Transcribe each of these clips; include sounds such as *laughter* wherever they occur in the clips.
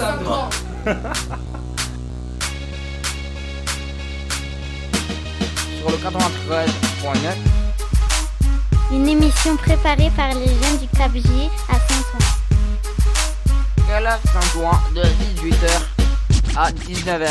Sur le 93.9. Une émission préparée par les jeunes du CAPJ à Saint-Ouen. Calaf Saint-Ouen de 18h à 19h.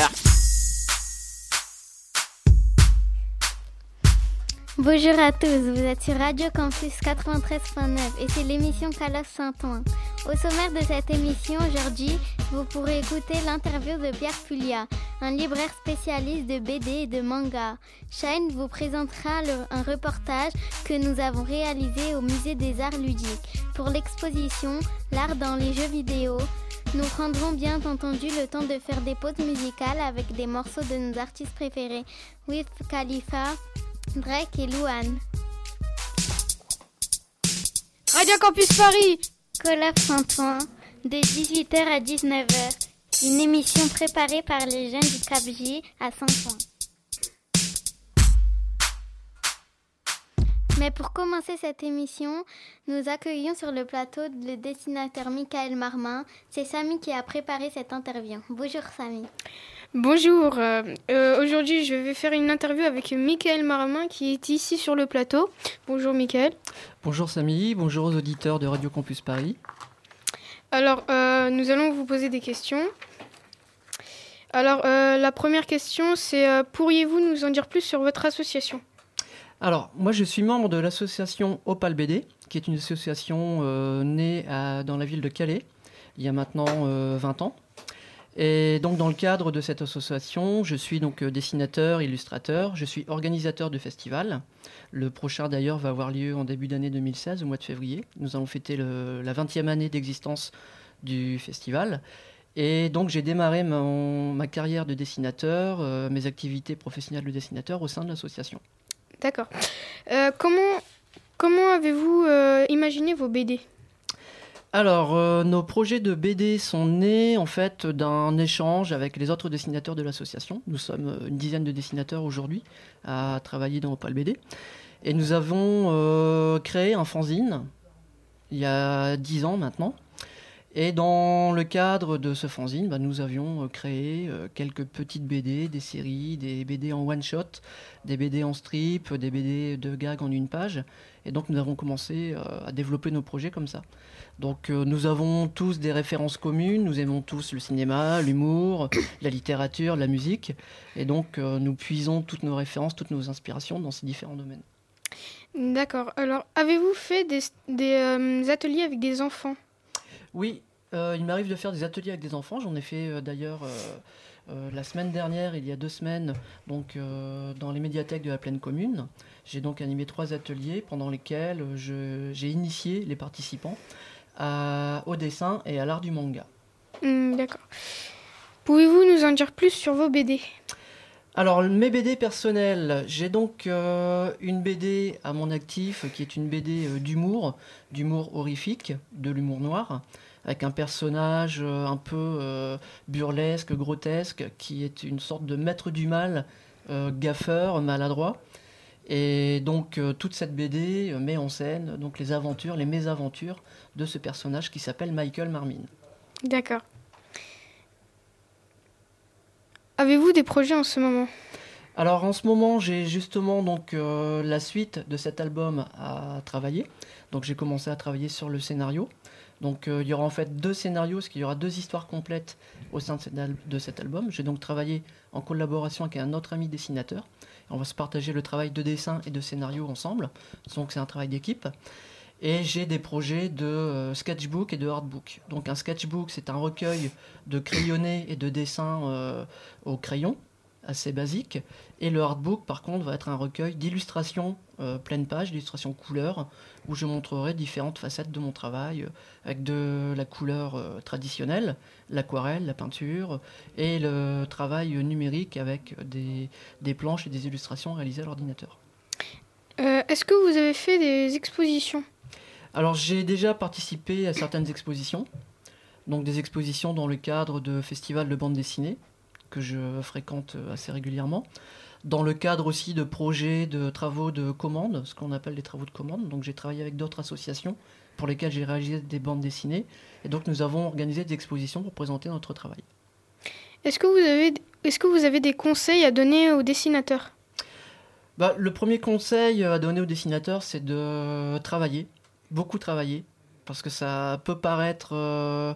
Bonjour à tous, vous êtes sur Radio Campus 93.9 et c'est l'émission Calas Saint-Ouen. Au sommaire de cette émission aujourd'hui, vous pourrez écouter l'interview de Pierre Pulia, un libraire spécialiste de BD et de manga. Shine vous présentera un reportage que nous avons réalisé au Musée des Arts Ludiques. Pour l'exposition L'art dans les jeux vidéo, nous prendrons bien entendu le temps de faire des pauses musicales avec des morceaux de nos artistes préférés, Wiz Khalifa, Drake et Louane. Radio Campus Paris Colaf Saint-Ouen, de 18h à 19h. Une émission préparée par les jeunes du CAPJ à Saint-Ouen. Mais pour commencer cette émission, nous accueillons sur le plateau le dessinateur Michael Marmin. C'est Samy qui a préparé cette interview. Bonjour Samy. Bonjour, euh, euh, aujourd'hui je vais faire une interview avec Michael Marmin qui est ici sur le plateau. Bonjour Michael. Bonjour Samy, bonjour aux auditeurs de Radio Campus Paris. Alors euh, nous allons vous poser des questions. Alors euh, la première question c'est pourriez-vous nous en dire plus sur votre association? Alors, moi je suis membre de l'association Opal BD, qui est une association euh, née à- dans la ville de Calais, il y a maintenant euh, 20 ans. Et donc dans le cadre de cette association, je suis donc euh, dessinateur, illustrateur, je suis organisateur de festivals. Le prochain d'ailleurs va avoir lieu en début d'année 2016, au mois de février. Nous allons fêter la 20e année d'existence du festival. Et donc j'ai démarré mon- ma carrière de dessinateur, euh, mes activités professionnelles de dessinateur au sein de l'association. D'accord. Euh, comment comment avez-vous imaginé vos BD Alors, euh, nos projets de BD sont nés en fait d'un échange avec les autres dessinateurs de l'association. Nous sommes euh, une dizaine de dessinateurs aujourd'hui à travailler dans Opal BD. Et nous avons euh, créé un fanzine il y a dix ans maintenant. Et dans le cadre de ce fanzine, bah, nous avions créé quelques petites BD, des séries, des BD en one-shot, des BD en strip, des BD de gag en une page. Et donc nous avons commencé à développer nos projets comme ça. Donc euh, nous avons tous des références communes, nous aimons tous le cinéma, l'humour, *coughs* la littérature, la musique. Et donc euh, nous puisons toutes nos références, toutes nos inspirations dans ces différents domaines. D'accord. Alors avez-vous fait des, des, euh, ateliers avec des enfants? Oui, il m'arrive de faire des ateliers avec des enfants. J'en ai fait d'ailleurs la semaine dernière, il y a deux semaines, donc dans les médiathèques de la pleine commune. J'ai donc animé trois ateliers pendant lesquels j'ai initié les participants à- au dessin et à l'art du manga. Hmm, D'accord. Pouvez-vous nous en dire plus sur vos BD Alors, mes BD personnels, j'ai donc euh, une BD à mon actif qui est une BD euh, d'humour, d'humour horrifique, de l'humour noir, avec un personnage euh, un peu burlesque, grotesque, qui est une sorte de maître du mal, gaffeur, maladroit. Et donc, euh, toute cette BD euh, met en scène donc, les aventures, les mésaventures de ce personnage qui s'appelle Michael Marmin. D'accord. Avez-vous des projets en ce moment? Alors en ce moment, j'ai justement donc euh, la suite de cet album à travailler. Donc j'ai commencé à travailler sur le scénario. Donc euh, il y aura en fait deux scénarios, parce qu'il y aura deux histoires complètes au sein de cet, al- de cet album. J'ai donc travaillé en collaboration avec un autre ami dessinateur. On va se partager le travail de dessin et de scénario ensemble. Donc c'est un travail d'équipe. Et j'ai des projets de euh, sketchbook et de hardbook. Donc un sketchbook, c'est un recueil de crayonnés et de dessins euh, au crayon, assez basique. Et le hardbook, par contre, va être un recueil d'illustrations euh, pleine page, d'illustrations couleurs, où je montrerai différentes facettes de mon travail, euh, avec de la couleur euh, traditionnelle, l'aquarelle, la peinture, et le travail numérique avec des, des planches et des illustrations réalisées à l'ordinateur. Euh, Est-ce que vous avez fait des expositions? Alors j'ai déjà participé à certaines expositions, donc des expositions dans le cadre de festivals de bande dessinée, que je fréquente assez régulièrement. Dans le cadre aussi de projets, de travaux de commande, ce qu'on appelle des travaux de commande. Donc j'ai travaillé avec d'autres associations pour lesquelles j'ai réalisé des bandes dessinées. Et donc nous avons organisé des expositions pour présenter notre travail. Est-ce que vous avez, est-ce que vous avez des conseils à donner aux dessinateurs? Bah, Le premier conseil à donner aux dessinateurs, c'est de travailler, beaucoup travailler, parce que ça peut paraître, euh,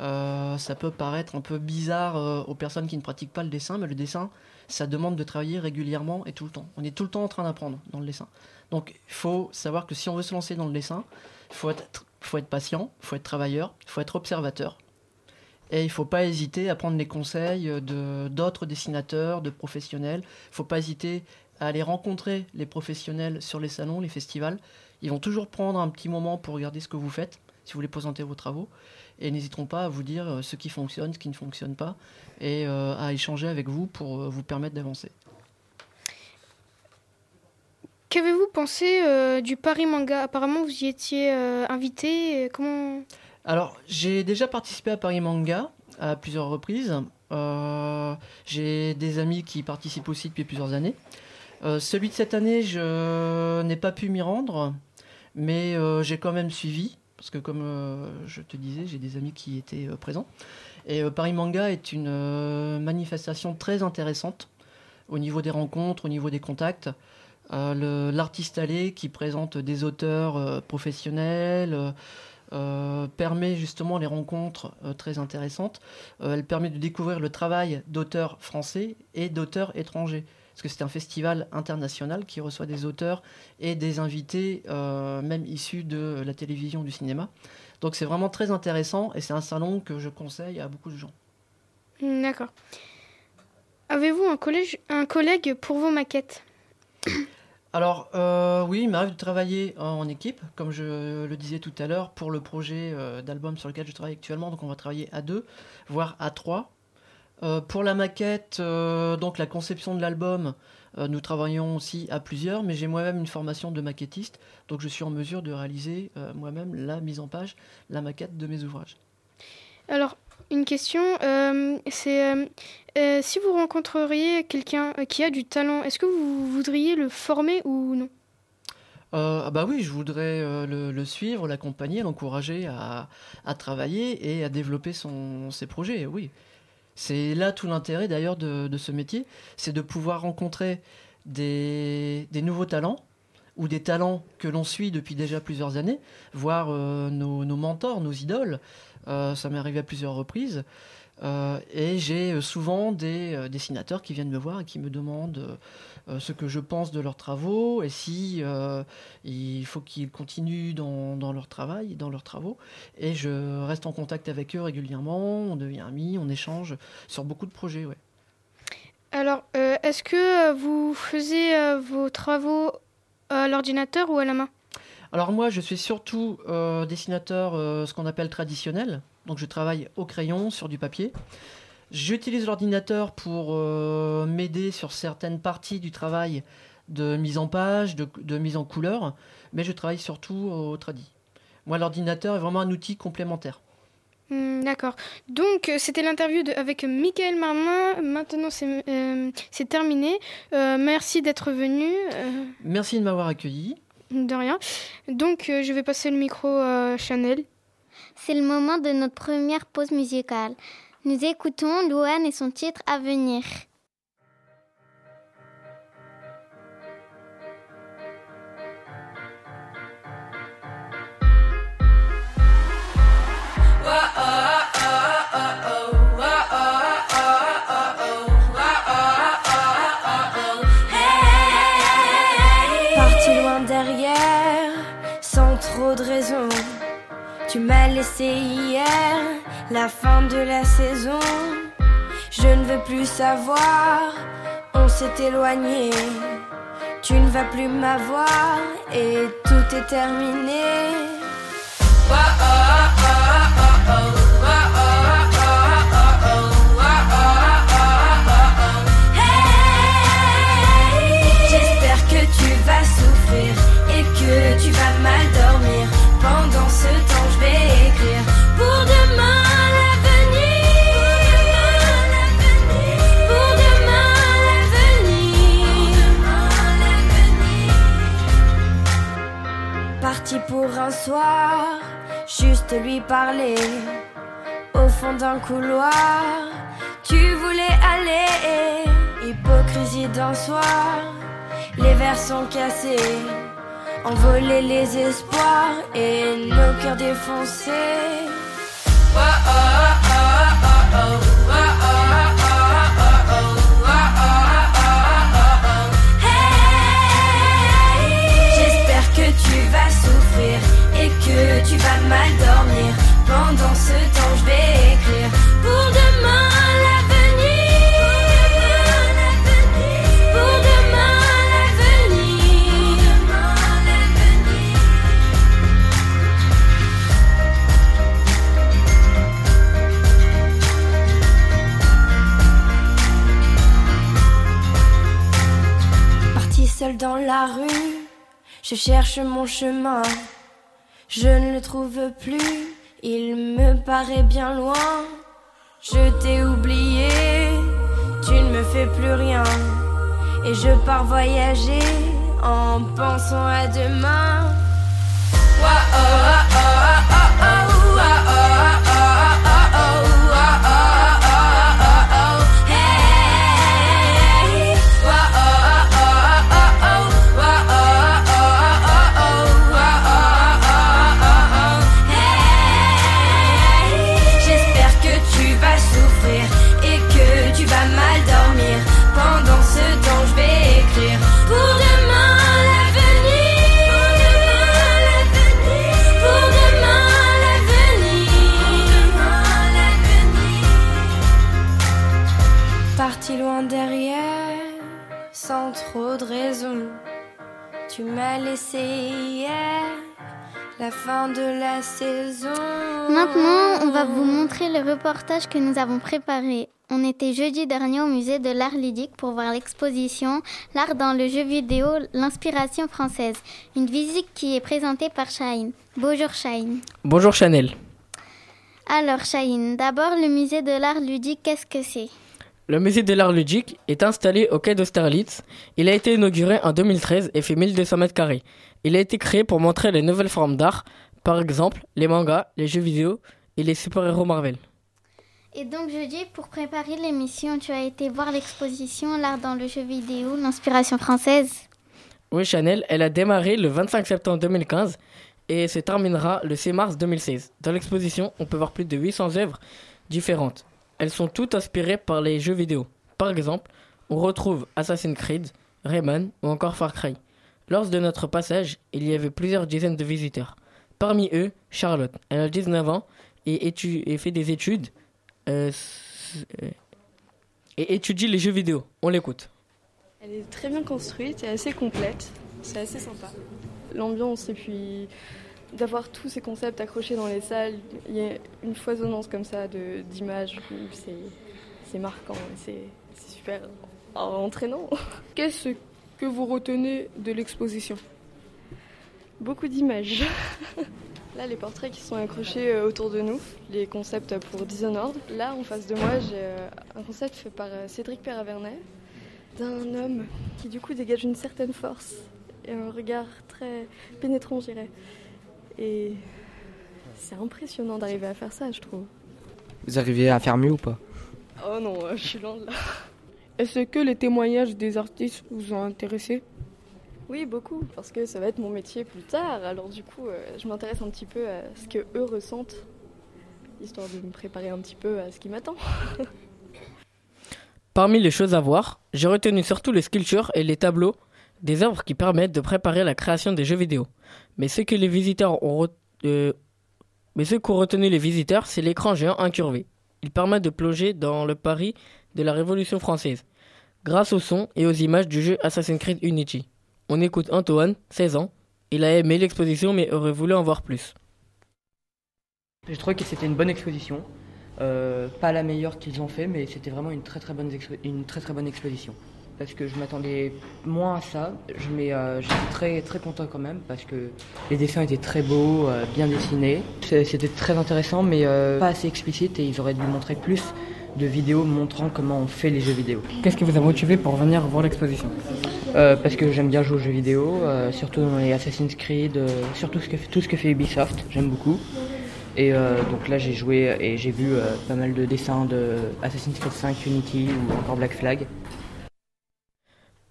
euh, ça peut paraître un peu bizarre euh, aux personnes qui ne pratiquent pas le dessin, mais le dessin, ça demande de travailler régulièrement et tout le temps. On est tout le temps en train d'apprendre dans le dessin. Donc il faut savoir que si on veut se lancer dans le dessin, il faut être, patient, il faut être travailleur, il faut être observateur. Et il ne faut pas hésiter à prendre les conseils de, d'autres dessinateurs, de professionnels. Il ne faut pas hésiter à aller rencontrer les professionnels sur les salons, les festivals. Ils vont toujours prendre un petit moment pour regarder ce que vous faites, si vous voulez présenter vos travaux. Et n'hésiteront pas à vous dire euh, ce qui fonctionne, ce qui ne fonctionne pas, et euh, à échanger avec vous pour euh, vous permettre d'avancer. Qu'avez-vous pensé du Paris Manga? Apparemment, vous y étiez invité. Comment? Alors, j'ai déjà participé à Paris Manga à plusieurs reprises. Euh, j'ai des amis qui participent aussi depuis plusieurs années. Celui de cette année, je n'ai pas pu m'y rendre, mais j'ai quand même suivi, parce que comme je te disais, j'ai des amis qui étaient présents. Et Paris Manga est une manifestation très intéressante au niveau des rencontres, au niveau des contacts. L'artiste allé qui présente des auteurs professionnels euh, permet justement les rencontres euh, très intéressantes. Euh, elle permet de découvrir le travail d'auteurs français et d'auteurs étrangers. Parce que c'est un festival international qui reçoit des auteurs et des invités, même issus de la télévision, du cinéma. Donc c'est vraiment très intéressant et c'est un salon que je conseille à beaucoup de gens. D'accord. Avez-vous un, collège, un collègue pour vos maquettes? Alors euh, oui, il m'arrive de travailler en équipe, comme je le disais tout à l'heure, pour le projet euh, d'album sur lequel je travaille actuellement. Donc on va travailler à deux, voire à trois. Euh, pour la maquette, donc la conception de l'album, nous travaillons aussi à plusieurs, mais j'ai moi-même une formation de maquettiste, donc je suis en mesure de réaliser moi-même la mise en page, la maquette de mes ouvrages. Alors, une question, euh, c'est euh, euh, si vous rencontreriez quelqu'un qui a du talent, est-ce que vous voudriez le former ou non? Ah bah oui, je voudrais le, suivre, l'accompagner, l'encourager à, travailler et à développer son, ses projets, oui. C'est là tout l'intérêt d'ailleurs de, ce métier, c'est de pouvoir rencontrer des, nouveaux talents ou des talents que l'on suit depuis déjà plusieurs années, voir nos, nos, mentors, nos idoles, euh, ça m'est arrivé à plusieurs reprises. Euh, et j'ai euh, souvent des dessinateurs qui viennent me voir et qui me demandent ce que je pense de leurs travaux et si il faut qu'ils continuent dans, dans, leur travail, dans leurs travaux. Et je reste en contact avec eux régulièrement, on devient amis, on échange sur beaucoup de projets. Ouais. Alors, est-ce que vous faisiez vos travaux à l'ordinateur ou à la main? Alors moi, je suis surtout euh, dessinateur, euh, ce qu'on appelle traditionnel. Donc je travaille au crayon, sur du papier. J'utilise l'ordinateur pour euh, m'aider sur certaines parties du travail de mise en page, de, mise en couleur, mais je travaille surtout au tradi. Moi, l'ordinateur est vraiment un outil complémentaire. Hmm, d'accord. Donc, c'était l'interview avec Michael Marmin. Maintenant, c'est terminé. merci d'être venu. Merci de m'avoir accueilli. De rien. Donc, euh, je vais passer le micro à Chanel. C'est le moment de notre première pause musicale. Nous écoutons Louane et son titre à venir. Tu m'as laissé hier, la fin de la saison. Je ne veux plus savoir, on s'est éloigné. Tu ne vas plus m'avoir et tout est terminé. J'espère que tu vas souffrir et que tu vas mal dormir pendant ce temps pour un soir, juste lui parler. Au fond d'un couloir, tu voulais aller. Hypocrisie d'un soir, les verres sont cassés. Envoler les espoirs et nos cœurs défoncés. Ah, ah, ah, que tu vas mal dormir. Pendant ce temps, je vais écrire pour demain l'avenir. Pour demain l'avenir. Parti seul dans la rue, je cherche mon chemin. Je ne le trouve plus, il me paraît bien loin. Je t'ai oublié, tu ne me fais plus rien. Et je pars voyager en pensant à demain. J'espère laissé hier, la fin de la saison. Maintenant, on va vous montrer le reportage que nous avons préparé. On était jeudi dernier au musée de l'art ludique pour voir l'exposition L'art dans le jeu vidéo, l'inspiration française. Une visite qui est présentée par Shine. Bonjour Shine. Bonjour Chanel. Alors Shine, d'abord le musée de l'art ludique, qu'est-ce que c'est? Le musée de l'art ludique est installé au quai d'Austerlitz. Il a été inauguré en 2013 et fait 1200 mètres carrés. Il a été créé pour montrer les nouvelles formes d'art, par exemple les mangas, les jeux vidéo et les super-héros Marvel. Et donc jeudi, pour préparer l'émission, tu as été voir l'exposition L'art dans le jeu vidéo, l'inspiration française? Oui, Chanel, elle a démarré le 25 septembre 2015 et se terminera le 6 mars 2016. Dans l'exposition, on peut voir plus de 800 œuvres différentes. Elles sont toutes inspirées par les jeux vidéo. Par exemple, on retrouve Assassin's Creed, Rayman ou encore Far Cry. Lors de notre passage, il y avait plusieurs dizaines de visiteurs. Parmi eux, Charlotte. Elle a 19 ans et, fait des études euh, et étudie les jeux vidéo. On l'écoute. Elle est très bien construite et assez complète. C'est assez sympa. L'ambiance et puis d'avoir tous ces concepts accrochés dans les salles, il y a une foisonnance comme ça de- d'images. C'est, marquant, c'est, super entraînant. *laughs* Qu'est-ce que vous retenez de l'exposition? Beaucoup d'images. *laughs* Là, les portraits qui sont accrochés euh, autour de nous, les concepts pour Dishonored. Là, en face de moi, j'ai euh, un concept fait par euh, Cédric Perravernet d'un homme qui, du coup, dégage une certaine force et un regard très pénétrant, je dirais. Et c'est impressionnant d'arriver à faire ça, je trouve. Vous arrivez à faire mieux ou pas? Oh non, euh, je suis loin de là. Est-ce que les témoignages des artistes vous ont intéressé? Oui, beaucoup, parce que ça va être mon métier plus tard. Alors du coup, euh, je m'intéresse un petit peu à ce que eux ressentent, histoire de me préparer un petit peu à ce qui m'attend. *laughs* Parmi les choses à voir, j'ai retenu surtout les sculptures et les tableaux, des œuvres qui permettent de préparer la création des jeux vidéo. Mais ce que les visiteurs ont euh, qu'ont retenu les visiteurs, c'est l'écran géant incurvé. Il permet de plonger dans le Paris de la Révolution française, grâce au son et aux images du jeu Assassin's Creed Unity. On écoute Antoine, 16 ans. Il a aimé l'exposition mais aurait voulu en voir plus. J'ai trouvé que c'était une bonne exposition. Euh, pas la meilleure qu'ils ont fait, mais c'était vraiment une une très, très bonne exposition. Parce que je m'attendais moins à ça, je mais euh, j'étais très très content quand même parce que les dessins étaient très beaux, euh, bien dessinés. C'était très intéressant, mais euh, pas assez explicite et ils auraient dû montrer plus de vidéos montrant comment on fait les jeux vidéo. Qu'est-ce qui vous a motivé pour venir voir l'exposition? Euh, parce que j'aime bien jouer aux jeux vidéo, surtout dans les Assassin's Creed, surtout ce que, tout ce que fait Ubisoft, j'aime beaucoup. Et euh, donc là, j'ai joué et j'ai vu euh, pas mal de dessins de Assassin's Creed 5, Unity ou encore Black Flag.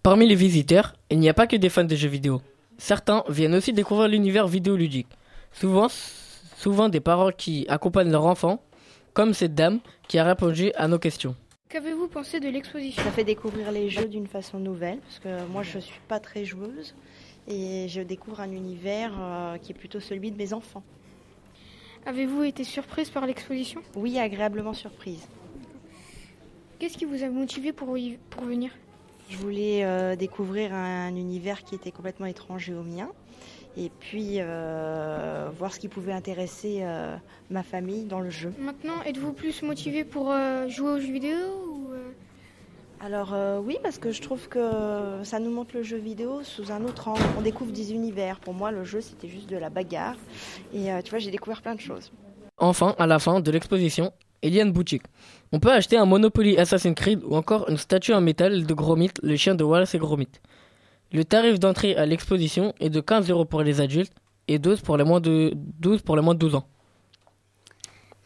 Parmi les visiteurs, il n'y a pas que des fans de jeux vidéo. Certains viennent aussi découvrir l'univers vidéoludique. Souvent, souvent des parents qui accompagnent leurs enfants, comme cette dame qui a répondu à nos questions. Qu'avez-vous pensé de l'exposition? Ça fait découvrir les jeux d'une façon nouvelle, parce que moi je ne suis pas très joueuse, et je découvre un univers euh, qui est plutôt celui de mes enfants. Avez-vous été surprise par l'exposition? Oui, agréablement surprise. Qu'est-ce qui vous a motivé pour, y, pour venir? Je voulais euh, découvrir un univers qui était complètement étranger au mien et puis euh, voir ce qui pouvait intéresser euh, ma famille dans le jeu. Maintenant, êtes-vous plus motivé pour euh, jouer aux jeux vidéo ou, Alors euh, oui, parce que je trouve que ça nous montre le jeu vidéo sous un autre angle. On découvre des univers. Pour moi, le jeu, c'était juste de la bagarre. Et euh, tu vois, j'ai découvert plein de choses. Enfin, à la fin de l'exposition, une boutique. On peut acheter un Monopoly Assassin's Creed ou encore une statue en métal de Gromit, le chien de Wallace et Gromit. Le tarif d'entrée à l'exposition est de 15 euros pour les adultes et 12 pour les moins de 12 pour les moins de 12 ans.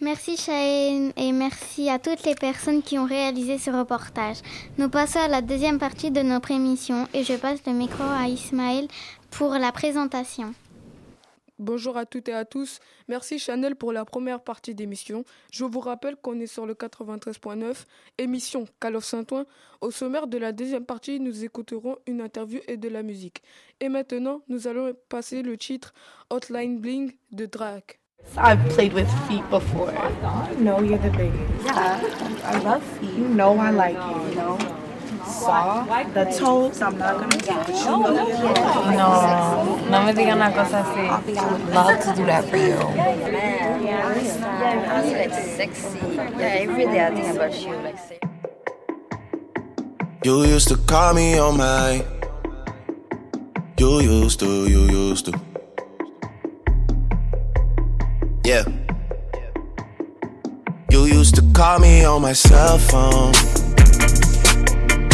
Merci Chahine et merci à toutes les personnes qui ont réalisé ce reportage. Nous passons à la deuxième partie de notre émission et je passe le micro à Ismaël pour la présentation. Bonjour à toutes et à tous. Merci Chanel pour la première partie d'émission. Je vous rappelle qu'on est sur le 93.9, émission Call of Saint-Ouen. Au sommaire de la deuxième partie, nous écouterons une interview et de la musique. Et maintenant, nous allons passer le titre Hotline Bling de Drake. I've played with feet before. You know you're the biggest. Yeah, I love feet. You know I like it, you know? Saw the toes, I'm not gonna get it. You know you're the biggest. No, no me digan una cosa así. Love to do that for you. Yeah, I was like sexy. Yeah, every day I think about you, like sexy. You used to call me on my. You used to, you used to. Yeah. You used to call me on my cell phone.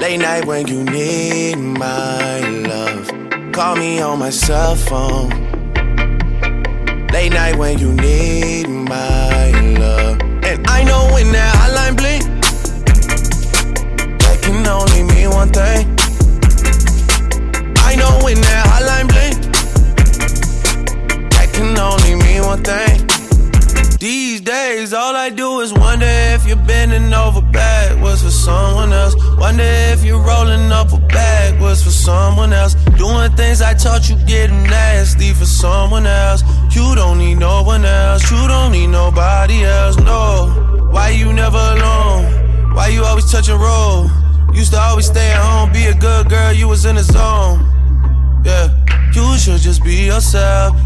Late night when you need my love. Call me on my cell phone. Late night when you need my love. And I know when that hotline blink, that can only mean one thing. I know when that hotline blink, that can only mean one thing. These days, all I do is wonder if you're bending over backwards for someone else. Wonder if you're rolling up a bag was for someone else. Doing things I taught you getting nasty for someone else. You don't need no one else. You don't need nobody else. No. Why you never alone? Why you always touch and roll? Used to always stay at home, be a good girl, you was in the zone. Yeah, you should just be yourself.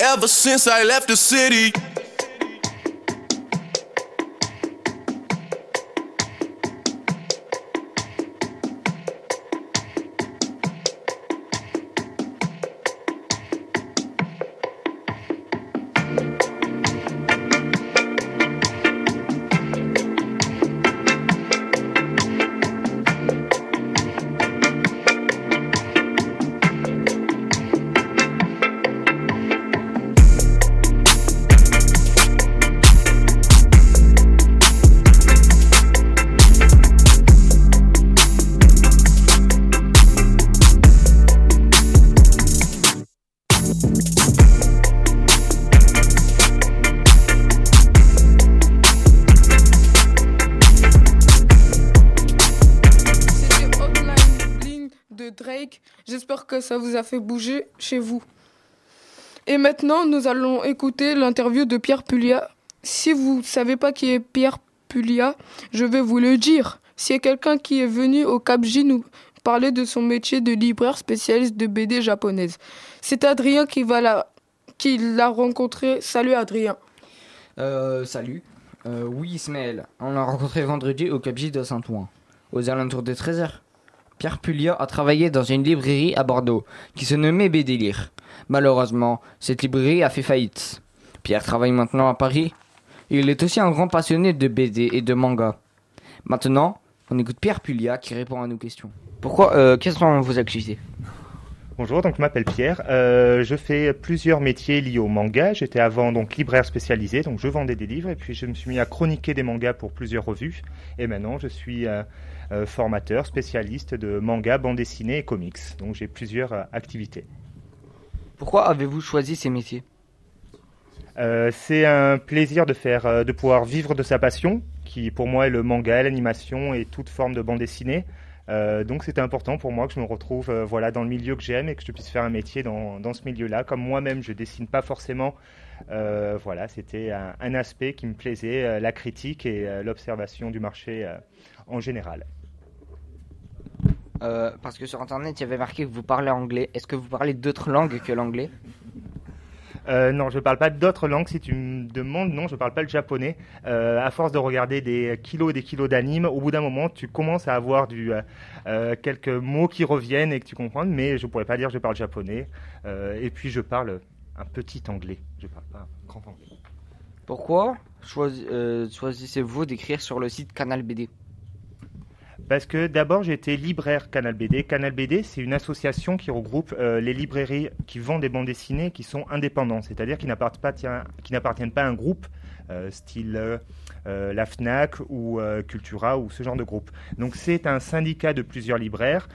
Ever since I left the city. Fait bouger chez vous. Et maintenant, nous allons écouter l'interview de Pierre Pulia. Si vous ne savez pas qui est Pierre Pulia, je vais vous le dire. C'est quelqu'un qui est venu au Cap J nous parler de son métier de libraire spécialiste de BD japonaise. C'est Adrien qui va la qui l'a rencontré. Salut Adrien. Euh, salut. Euh, oui, Ismaël. On l'a rencontré vendredi au Capj de Saint-Ouen, aux alentours de 13h. Pierre Pulia a travaillé dans une librairie à Bordeaux, qui se nommait BD Lire. Malheureusement, cette librairie a fait faillite. Pierre travaille maintenant à Paris. Il est aussi un grand passionné de BD et de manga. Maintenant, on écoute Pierre Pulia qui répond à nos questions. Pourquoi euh, Quelles sont vos activités Bonjour, donc je m'appelle Pierre. Euh, je fais plusieurs métiers liés au manga. J'étais avant donc libraire spécialisé, donc je vendais des livres et puis je me suis mis à chroniquer des mangas pour plusieurs revues. Et maintenant, je suis euh, euh, formateur spécialiste de manga, bande dessinée et comics. Donc j'ai plusieurs euh, activités. Pourquoi avez-vous choisi ces métiers? Euh, c'est un plaisir de faire, de pouvoir vivre de sa passion, qui pour moi est le manga, l'animation et toute forme de bande dessinée. Euh, donc c'était important pour moi que je me retrouve euh, voilà dans le milieu que j'aime et que je puisse faire un métier dans, dans ce milieu-là. Comme moi-même je dessine pas forcément, euh, voilà c'était un, un aspect qui me plaisait, la critique et l'observation du marché en général. Euh, Parce que sur internet, il y avait marqué que vous parlez anglais. Est-ce que vous parlez d'autres langues que l'anglais? Euh, non, je ne parle pas d'autres langues. Si tu me demandes, non, je ne parle pas le japonais. Euh, à force de regarder des kilos et des kilos d'animes, au bout d'un moment, tu commences à avoir du, euh, quelques mots qui reviennent et que tu comprends. Mais je ne pourrais pas dire que je parle japonais. Et puis, je parle un petit anglais. Je ne parle pas un grand anglais. Pourquoi choisi- choisissez-vous d'écrire sur le site Canal BD Parce que d'abord, j'étais libraire Canal BD. Canal BD, c'est une association qui regroupe euh, les librairies qui vendent des bandes dessinées qui sont indépendants, c'est-à-dire qui n'appartiennent pas, pas à un groupe euh, style euh, la FNAC ou Cultura ou ce genre de groupe. Donc c'est un syndicat de plusieurs libraires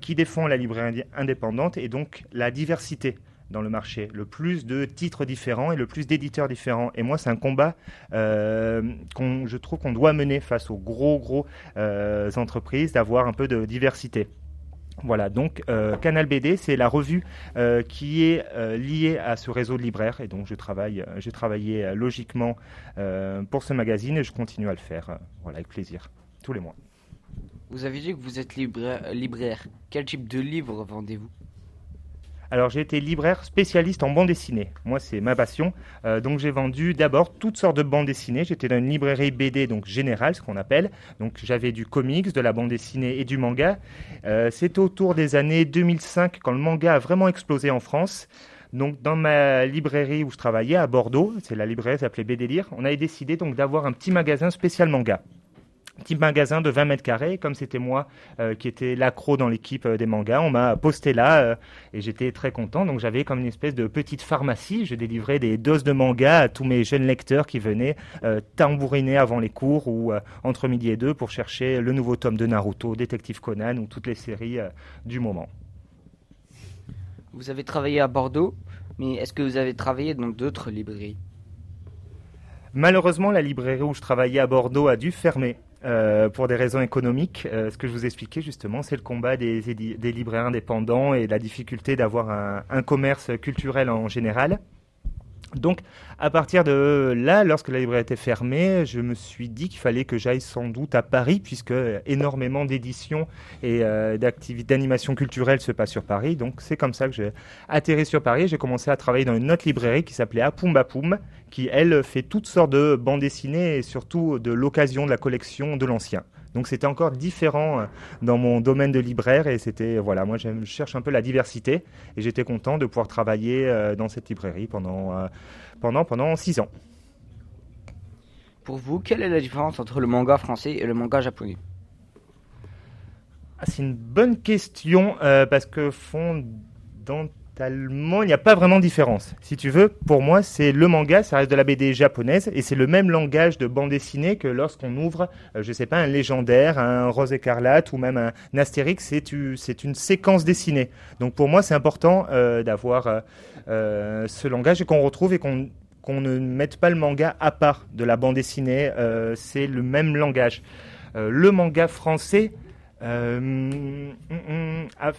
qui défend la librairie indépendante et donc la diversité dans le marché, le plus de titres différents et le plus d'éditeurs différents. Et moi, c'est un combat euh, qu'on, je trouve qu'on doit mener face aux gros, gros euh, entreprises, d'avoir un peu de diversité. Voilà, donc euh, Canal BD, c'est la revue euh, qui est liée à ce réseau de libraires. Et donc je travaille, j'ai travaillé logiquement pour ce magazine et je continue à le faire, voilà, avec plaisir, tous les mois. Vous avez dit que vous êtes libraire. Quel type de livre vendez-vous? Alors j'ai été libraire spécialiste en bande dessinée. Moi c'est ma passion. Euh, donc j'ai vendu d'abord toutes sortes de bandes dessinées. J'étais dans une librairie BD donc générale, ce qu'on appelle. Donc j'avais du comics, de la bande dessinée et du manga. Euh, C'était autour des années 2005 quand le manga a vraiment explosé en France. Donc dans ma librairie où je travaillais à Bordeaux, c'est la librairie s'appelait BD Lire, on avait décidé donc d'avoir un petit magasin spécial manga. Petit magasin de 20 mètres carrés. Comme c'était moi euh, qui était l'accro dans l'équipe euh, des mangas, on m'a posté là euh, et j'étais très content. Donc j'avais comme une espèce de petite pharmacie. Je délivrais des doses de mangas à tous mes jeunes lecteurs qui venaient tambouriner avant les cours ou entre midi et deux pour chercher le nouveau tome de Naruto, Détective Conan ou toutes les séries du moment. Vous avez travaillé à Bordeaux, mais est-ce que vous avez travaillé dans d'autres librairies? Malheureusement, la librairie où je travaillais à Bordeaux a dû fermer. Euh, pour des raisons économiques. Euh, ce que je vous expliquais justement, c'est le combat des, libraires indépendants et la difficulté d'avoir un, un, commerce culturel en général. Donc, à partir de là, lorsque la librairie était fermée, je me suis dit qu'il fallait que j'aille sans doute à Paris, puisque énormément d'éditions et euh, d'activités d'animation culturelle se passent sur Paris. Donc, c'est comme ça que j'ai atterri sur Paris. J'ai commencé à travailler dans une autre librairie qui s'appelait Apumbapoum, qui, elle, fait toutes sortes de bandes dessinées et surtout de l'occasion de la collection de l'ancien. Donc c'était encore différent euh, dans mon domaine de libraire et c'était voilà moi je cherche un peu la diversité et j'étais content de pouvoir travailler euh, dans cette librairie pendant euh, pendant pendant six ans. Pour vous, quelle est la différence entre le manga français et le manga japonais? Ah, C'est une bonne question parce que fond dans il n'y a pas vraiment de différence. Si tu veux, pour moi, c'est le manga, ça reste de la BD japonaise, et c'est le même langage de bande dessinée que lorsqu'on ouvre, euh, je sais pas, un légendaire, un Rose écarlate ou même un, Astérix, c'est une séquence dessinée. Donc pour moi, c'est important euh, d'avoir euh, ce langage et qu'on retrouve et qu'on ne mette pas le manga à part de la bande dessinée. c'est le même langage. le manga français, mm, mm, a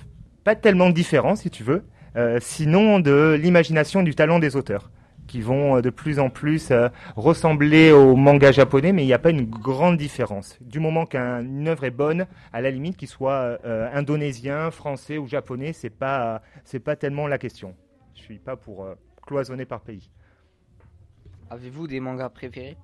pas tellement de différence, si tu veux. Euh, sinon de l'imagination du talent des auteurs qui vont euh, de plus en plus euh, ressembler au manga japonais, mais il n'y a pas une grande différence. Du moment qu'une œuvre est bonne, à la limite qu'il soit indonésien, français ou japonais, c'est pas pas tellement la question. Je suis pas pour cloisonner par pays. Avez-vous des mangas préférés?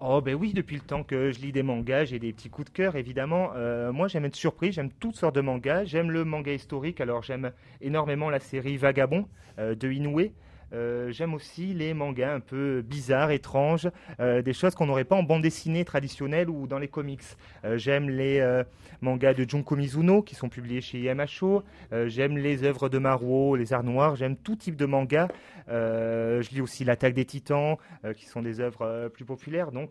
Oh ben oui, depuis le temps que je lis des mangas, j'ai des petits coups de cœur évidemment. Euh, moi j'aime être surpris, j'aime toutes sortes de mangas. J'aime le manga historique, alors j'aime énormément la série Vagabond euh, de Inoue. Euh, j'aime aussi les mangas un peu bizarres, étranges, euh, des choses qu'on n'aurait pas en bande dessinée traditionnelle ou dans les comics. Euh, j'aime les mangas de Junko Mizuno qui sont publiés chez Yamacho. j'aime les œuvres de Maruo, les arts noirs. J'aime tout type de mangas. je lis aussi L'attaque des titans, qui sont des œuvres plus populaires. Donc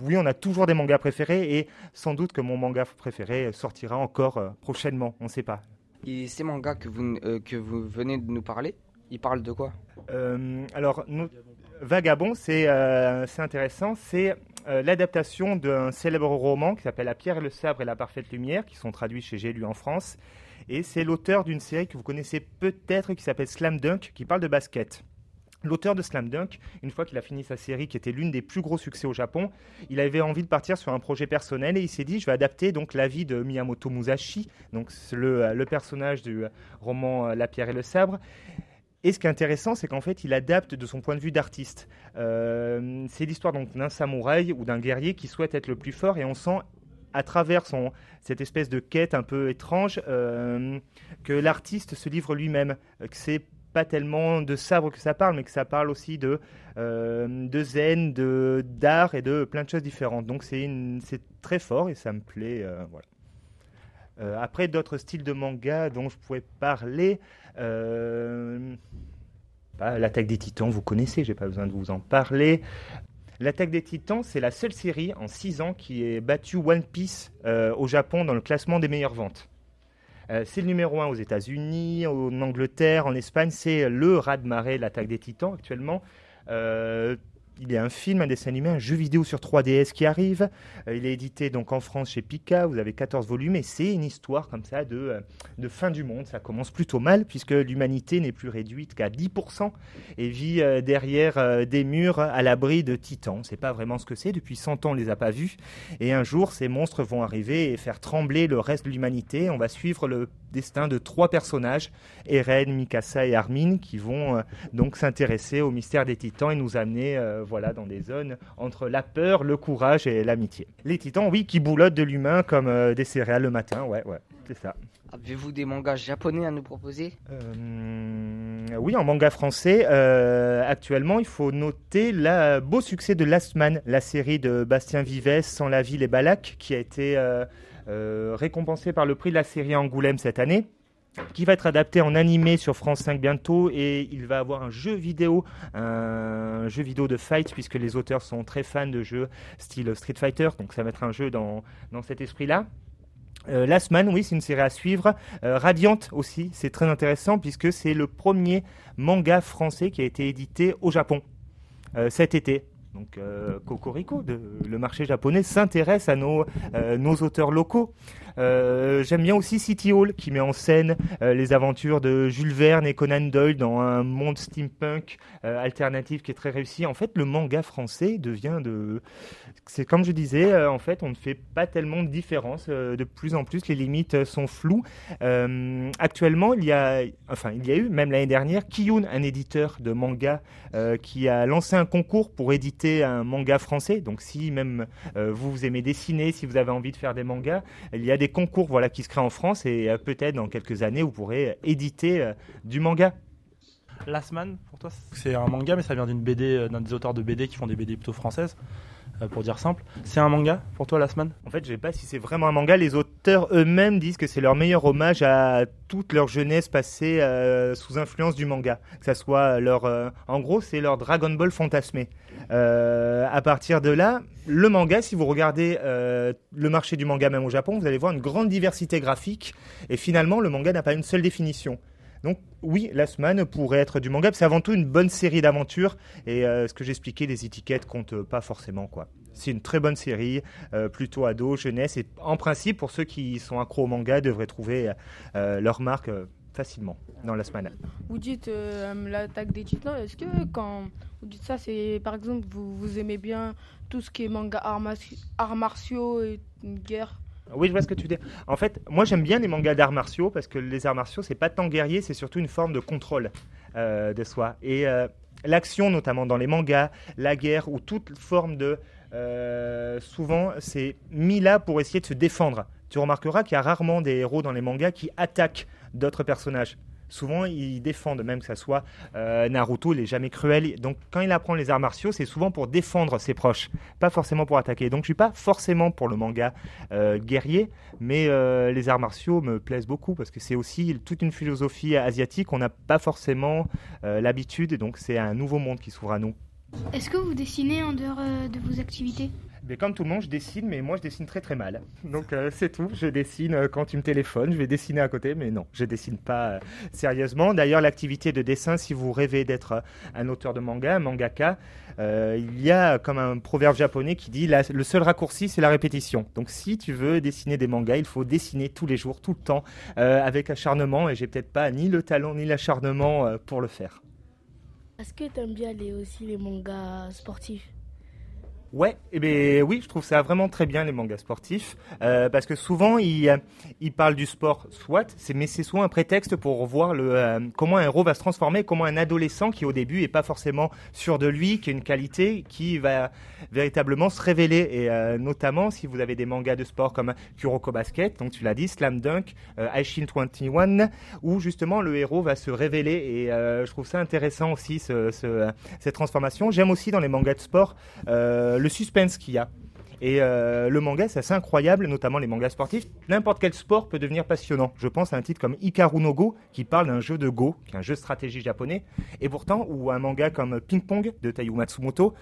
oui, on a toujours des mangas préférés et sans doute que mon manga préféré sortira encore prochainement. On ne sait pas. Et ces mangas que vous, que vous venez de nous parler, ils parlent de quoi euh, alors, Vagabond, c'est euh, intéressant. C'est euh, l'adaptation d'un célèbre roman qui s'appelle La pierre et le sabre et la parfaite lumière, qui sont traduits chez J'ai en France. Et c'est l'auteur d'une série que vous connaissez peut-être qui s'appelle Slam Dunk, qui parle de basket. L'auteur de Slam Dunk, une fois qu'il a fini sa série qui était l'une des plus gros succès au Japon, il avait envie de partir sur un projet personnel et il s'est dit je vais adapter donc la vie de Miyamoto Musashi, donc le, le personnage du roman La pierre et le sabre. Et ce qui est intéressant, c'est qu'en fait, il adapte de son point de vue d'artiste. Euh, c'est l'histoire donc d'un samouraï ou d'un guerrier qui souhaite être le plus fort, et on sent à travers son, cette espèce de quête un peu étrange euh, que l'artiste se livre lui-même, que c'est pas tellement de sabre que ça parle, mais que ça parle aussi de, euh, de zen, de d'art et de plein de choses différentes. Donc c'est très fort et ça me plaît. voilà. Euh, après, d'autres styles de manga dont je pourrais parler. Euh, bah, L'attaque des titans, vous connaissez, j'ai pas besoin de vous en parler. L'attaque des titans, c'est la seule série en 6 ans qui ait battu One Piece euh, au Japon dans le classement des meilleures ventes. c'est le numéro 1 aux États-Unis, en Angleterre, en Espagne. C'est le rat de marée, l'attaque des titans actuellement il y a un film, un dessin animé, un jeu vidéo sur 3DS qui arrive. Euh, il est édité donc en France chez Pika. Vous avez 14 volumes et c'est une histoire comme ça de, euh, de fin du monde. Ça commence plutôt mal puisque l'humanité n'est plus réduite qu'à 10% et vit euh, derrière des murs à l'abri de titans. Sait pas vraiment ce que c'est. Depuis 100 ans, on les a pas vus. Et un jour, ces monstres vont arriver et faire trembler le reste de l'humanité. On va suivre le destin de trois personnages, Eren, Mikasa et Armin, qui vont donc s'intéresser au mystère des titans et nous amener voilà, dans des zones entre la peur, le courage et l'amitié. Les titans, oui, qui boulottent de l'humain comme euh, des céréales le matin, ouais, ouais, c'est ça. Avez-vous des mangas japonais à nous proposer? Euh, oui, en manga français, euh, actuellement, il faut noter le beau succès de Last Man, la série de Bastien Vives, Sans la ville et Balak, qui a été récompensée par le prix de la série Angoulême cette année qui va être adapté en animé sur France 5 bientôt et il va avoir un jeu vidéo, un jeu vidéo de fight puisque les auteurs sont très fans de jeux style Street Fighter, donc ça va être un jeu dans, dans cet esprit-là. Euh, Last Man, oui, c'est une série à suivre. Euh, Radiante aussi, c'est très intéressant puisque c'est le premier manga français qui a été édité au Japon euh, cet été. Donc euh, Cocorico, de- le marché japonais s'intéresse à nos, euh, auteurs locaux. Euh, J'aime bien aussi City Hall qui met en scène euh, les aventures de Jules Verne et Conan Doyle dans un monde steampunk alternatif qui est très réussi. En fait, le manga français devient de... C'est comme je disais, euh, en fait, on ne fait pas tellement de différence. euh, de plus en plus, les limites euh, sont floues. Euh, actuellement, il y a, enfin, il y a eu, même l'année dernière, Kiyun, un éditeur de manga, euh, qui a lancé un concours pour éditer un manga français. Donc, si même euh, vous, vous aimez dessiner, si vous avez envie de faire des mangas, il y a des concours voilà, qui se créent en France et euh, peut-être dans quelques années, vous pourrez éditer euh, du manga. Last Man, pour toi, c'est un manga, mais ça vient d'une BD, d'un des auteurs de BD qui font des BD plutôt françaises, pour dire simple. C'est un manga pour toi, Last Man En fait, je ne sais pas si c'est vraiment un manga. Les auteurs eux-mêmes disent que c'est leur meilleur hommage à toute leur jeunesse passée euh, sous influence du manga. Ça soit leur, euh, en gros, c'est leur Dragon Ball fantasmé. Euh, à partir de là, le manga, si vous regardez euh, le marché du manga même au Japon, vous allez voir une grande diversité graphique. Et finalement, le manga n'a pas une seule définition. Donc oui, Last Man pourrait être du manga, c'est avant tout une bonne série d'aventures. Et euh, ce que j'expliquais, les étiquettes comptent pas forcément quoi. C'est une très bonne série, euh, plutôt ado, jeunesse. Et en principe, pour ceux qui sont accros au manga, devraient trouver euh, leur marque facilement dans Last Man. Vous dites euh, l'attaque des titans. Est-ce que quand vous dites ça, c'est par exemple vous, vous aimez bien tout ce qui est manga arts martiaux et guerre? Oui, je vois ce que tu dis. En fait, moi j'aime bien les mangas d'arts martiaux parce que les arts martiaux, c'est pas tant guerrier, c'est surtout une forme de contrôle euh, de soi. Et euh, l'action, notamment dans les mangas, la guerre ou toute forme de. euh, souvent, c'est mis là pour essayer de se défendre. Tu remarqueras qu'il y a rarement des héros dans les mangas qui attaquent d'autres personnages. Souvent, ils défendent, même que ça soit euh, Naruto, il est jamais cruel. Donc, quand il apprend les arts martiaux, c'est souvent pour défendre ses proches, pas forcément pour attaquer. Donc, je suis pas forcément pour le manga euh, guerrier, mais euh, les arts martiaux me plaisent beaucoup parce que c'est aussi toute une philosophie asiatique. On n'a pas forcément l'habitude, donc c'est un nouveau monde qui s'ouvre à nous. Est-ce que vous dessinez en dehors de vos activités? Mais comme tout le monde, je dessine, mais moi je dessine très très mal. Donc euh, c'est tout. Je dessine euh, quand tu me téléphones, je vais dessiner à côté, mais non, je dessine pas euh, sérieusement. D'ailleurs, l'activité de dessin, si vous rêvez d'être un auteur de manga, un mangaka, euh, il y a comme un proverbe japonais qui dit la- le seul raccourci, c'est la répétition. Donc si tu veux dessiner des mangas, il faut dessiner tous les jours, tout le temps, euh, avec acharnement, et j'ai peut-être pas ni le talent ni l'acharnement euh, pour le faire. Est-ce que t'aimes bien les, aussi les mangas sportifs? Ouais, eh ben oui, je trouve ça vraiment très bien les mangas sportifs euh, parce que souvent ils, parlent du sport, soit, mais c'est souvent un prétexte pour voir le euh, comment un héros va se transformer, comment un adolescent qui au début est pas forcément sûr de lui, qui a une qualité, qui va véritablement se révéler et euh, notamment si vous avez des mangas de sport comme Kuroko Basket, donc tu l'as dit, Slam Dunk, Aishin 21, où justement le héros va se révéler et je trouve ça intéressant aussi ce, ce- cette transformation. J'aime aussi dans les mangas de sport le suspense qu'il y a. Et euh, le manga, c'est assez incroyable, notamment les mangas sportifs. N'importe quel sport peut devenir passionnant. Je pense à un titre comme Ikaru no Go, qui parle d'un jeu de Go, qui est un jeu de stratégie japonais. Et pourtant, ou un manga comme Ping Pong de Taiyu Matsumoto.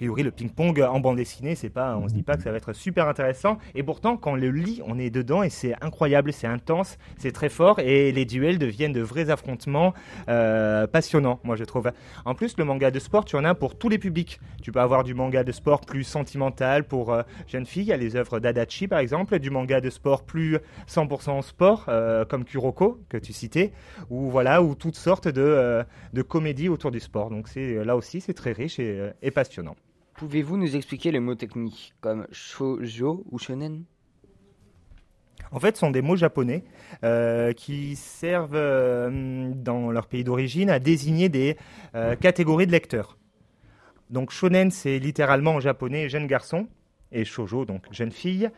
Priori, le ping-pong en bande dessinée, c'est pas, on se dit pas que ça va être super intéressant. Et pourtant, quand on le lit, on est dedans et c'est incroyable, c'est intense, c'est très fort et les duels deviennent de vrais affrontements euh, passionnants, moi je trouve. En plus, le manga de sport, tu en as pour tous les publics. Tu peux avoir du manga de sport plus sentimental pour euh, jeunes filles, il y a les œuvres d'Adachi par exemple, du manga de sport plus 100% sport, euh, comme Kuroko que tu citais, ou voilà, ou toutes sortes de, euh, de comédies autour du sport. Donc c'est là aussi, c'est très riche et passionnant. Pouvez-vous nous expliquer les mots techniques comme shoujo ou shonen? En fait, ce sont des mots japonais euh, qui servent euh, dans leur pays d'origine à désigner des euh, catégories de lecteurs. Donc shonen, c'est littéralement en japonais jeune garçon, et shoujo, donc jeune fille,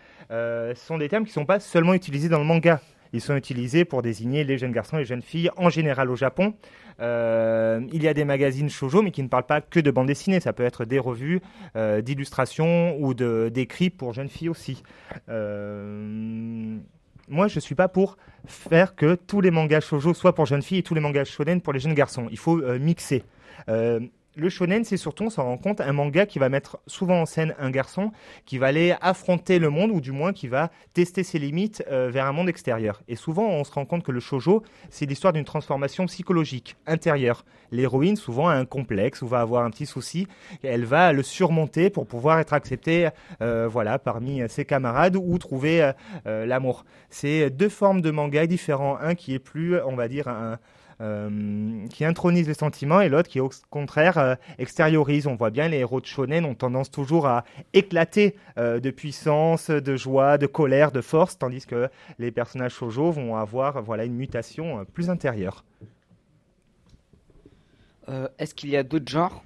sont des termes qui ne sont pas seulement utilisés dans le manga. Ils sont utilisés pour désigner les jeunes garçons et les jeunes filles en général au Japon. Euh, il y a des magazines shoujo, mais qui ne parlent pas que de bande dessinée. Ça peut être des revues euh, d'illustrations ou d'écrits pour jeunes filles aussi. Euh, moi, je suis pas pour faire que tous les mangas shoujo soient pour jeunes filles et tous les mangas shonen pour les jeunes garçons. Il faut euh, mixer. Euh, le shonen, c'est surtout, on s'en rend compte, un manga qui va mettre souvent en scène un garçon qui va aller affronter le monde ou du moins qui va tester ses limites euh, vers un monde extérieur. Et souvent, on se rend compte que le shoujo, c'est l'histoire d'une transformation psychologique intérieure. L'héroïne, souvent, a un complexe ou va avoir un petit souci. Elle va le surmonter pour pouvoir être acceptée euh, voilà, parmi ses camarades ou trouver euh, euh, l'amour. C'est deux formes de manga différents. Un qui est plus, on va dire, un, euh, qui intronise les sentiments et l'autre qui au contraire euh, extériorise. On voit bien les héros de shonen ont tendance toujours à éclater euh, de puissance, de joie, de colère, de force, tandis que les personnages shoujo vont avoir voilà une mutation plus intérieure. Est-ce qu'il y a d'autres genres?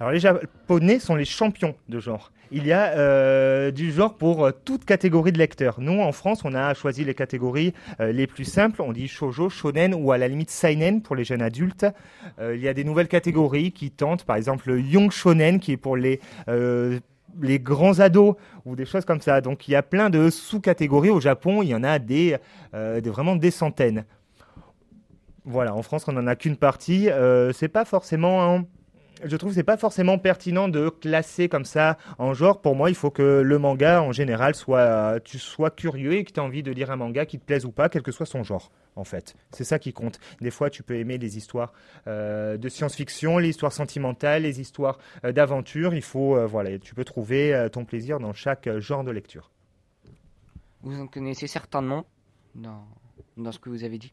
Alors les japonais sont les champions de genre. Il y a euh, du genre pour euh, toute catégorie de lecteurs. Nous, en France, on a choisi les catégories euh, les plus simples. On dit shoujo, shonen ou à la limite seinen pour les jeunes adultes. Il y a des nouvelles catégories qui tentent, par exemple le young shonen qui est pour les grands ados ou des choses comme ça. Donc il y a plein de sous-catégories au Japon. Il y en a des, vraiment des centaines. Voilà, en France, on n'en a qu'une partie. C'est pas forcément. Je trouve que c'est pas forcément pertinent de classer comme ça en genre. Pour moi, il faut que le manga, en général, soit tu sois curieux et que tu as envie de lire un manga qui te plaise ou pas, quel que soit son genre. En fait, c'est ça qui compte. Des fois, tu peux aimer les histoires euh, de science-fiction, les histoires sentimentales, les histoires euh, d'aventure. Il faut, euh, voilà, tu peux trouver ton plaisir dans chaque genre de lecture. Vous en connaissez certains noms dans ce que vous avez dit?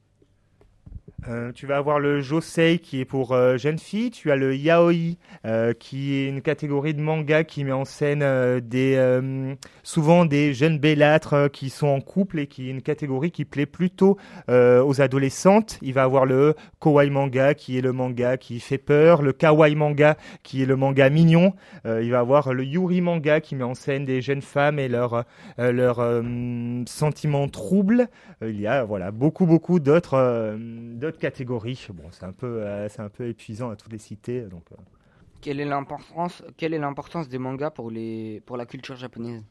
Euh, tu vas avoir le josei qui est pour euh, jeunes filles. Tu as le yaoi euh, qui est une catégorie de manga qui met en scène des souvent des jeunes bellâtres qui sont en couple et qui est une catégorie qui plaît plutôt aux adolescentes. Il va avoir le kawaii manga qui est le manga qui fait peur, le kawaii manga qui est le manga mignon. Il va avoir le yuri manga qui met en scène des jeunes femmes et leurs sentiments troubles. Il y a voilà beaucoup beaucoup d'autres d'autres catégories. Bon, c'est un peu euh, c'est un peu épuisant à toutes les donc. euh. Quelle est l'importance Quelle est l'importance des mangas pour les pour la culture japonaise?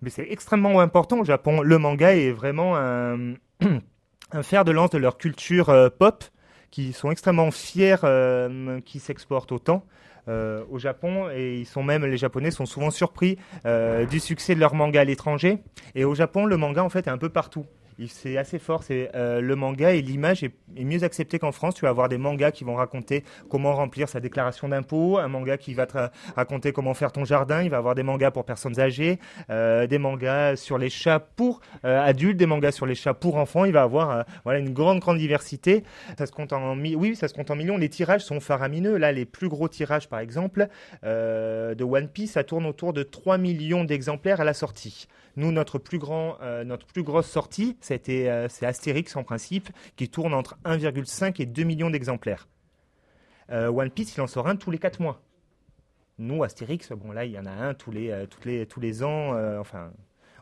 Mais c'est extrêmement important au Japon. Le manga est vraiment un, *clears throat* un fer de lance de leur culture euh, pop, qui sont extrêmement fiers, euh, qui s'exportent autant. euh, au Japon et ils sont même les Japonais sont souvent surpris du succès de leur manga à l'étranger et au Japon le manga en fait est un peu partout c'est assez fort c'est euh, le manga et l'image est, mieux accepté qu'en France. Tu vas avoir des mangas qui vont raconter comment remplir sa déclaration d'impôt un manga qui va te ra- raconter comment faire ton jardin il va avoir des mangas pour personnes âgées euh, des mangas sur les chats pour euh, adultes des mangas sur les chats pour enfants. Il va avoir voilà une grande grande diversité. Ça se compte en oui ça se compte en millions. Les tirages sont faramineux. Là les plus gros tirages par exemple de One Piece ça tourne autour de 3 millions d'exemplaires à la sortie nous notre plus grand euh, notre plus grosse sortie c'était euh, c'est Astérix en principe qui tourne entre 1,5 et 2 millions d'exemplaires. Euh, One Piece il en sort un tous les 4 mois. Nous Astérix bon là il y en a un tous les les tous les ans enfin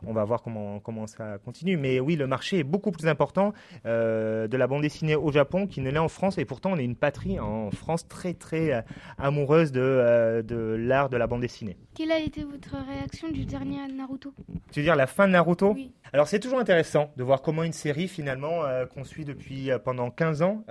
on va voir comment, comment ça continue. Mais oui, le marché est beaucoup plus important euh, de la bande dessinée au Japon qu'il ne l'est en France. Et pourtant, on est une patrie en France très, très euh, amoureuse de, euh, de l'art de la bande dessinée. Quelle a été votre réaction du dernier Naruto? Tu veux dire la fin de Naruto? Alors c'est toujours intéressant de voir comment une série finalement euh, qu'on suit depuis pendant 15 ans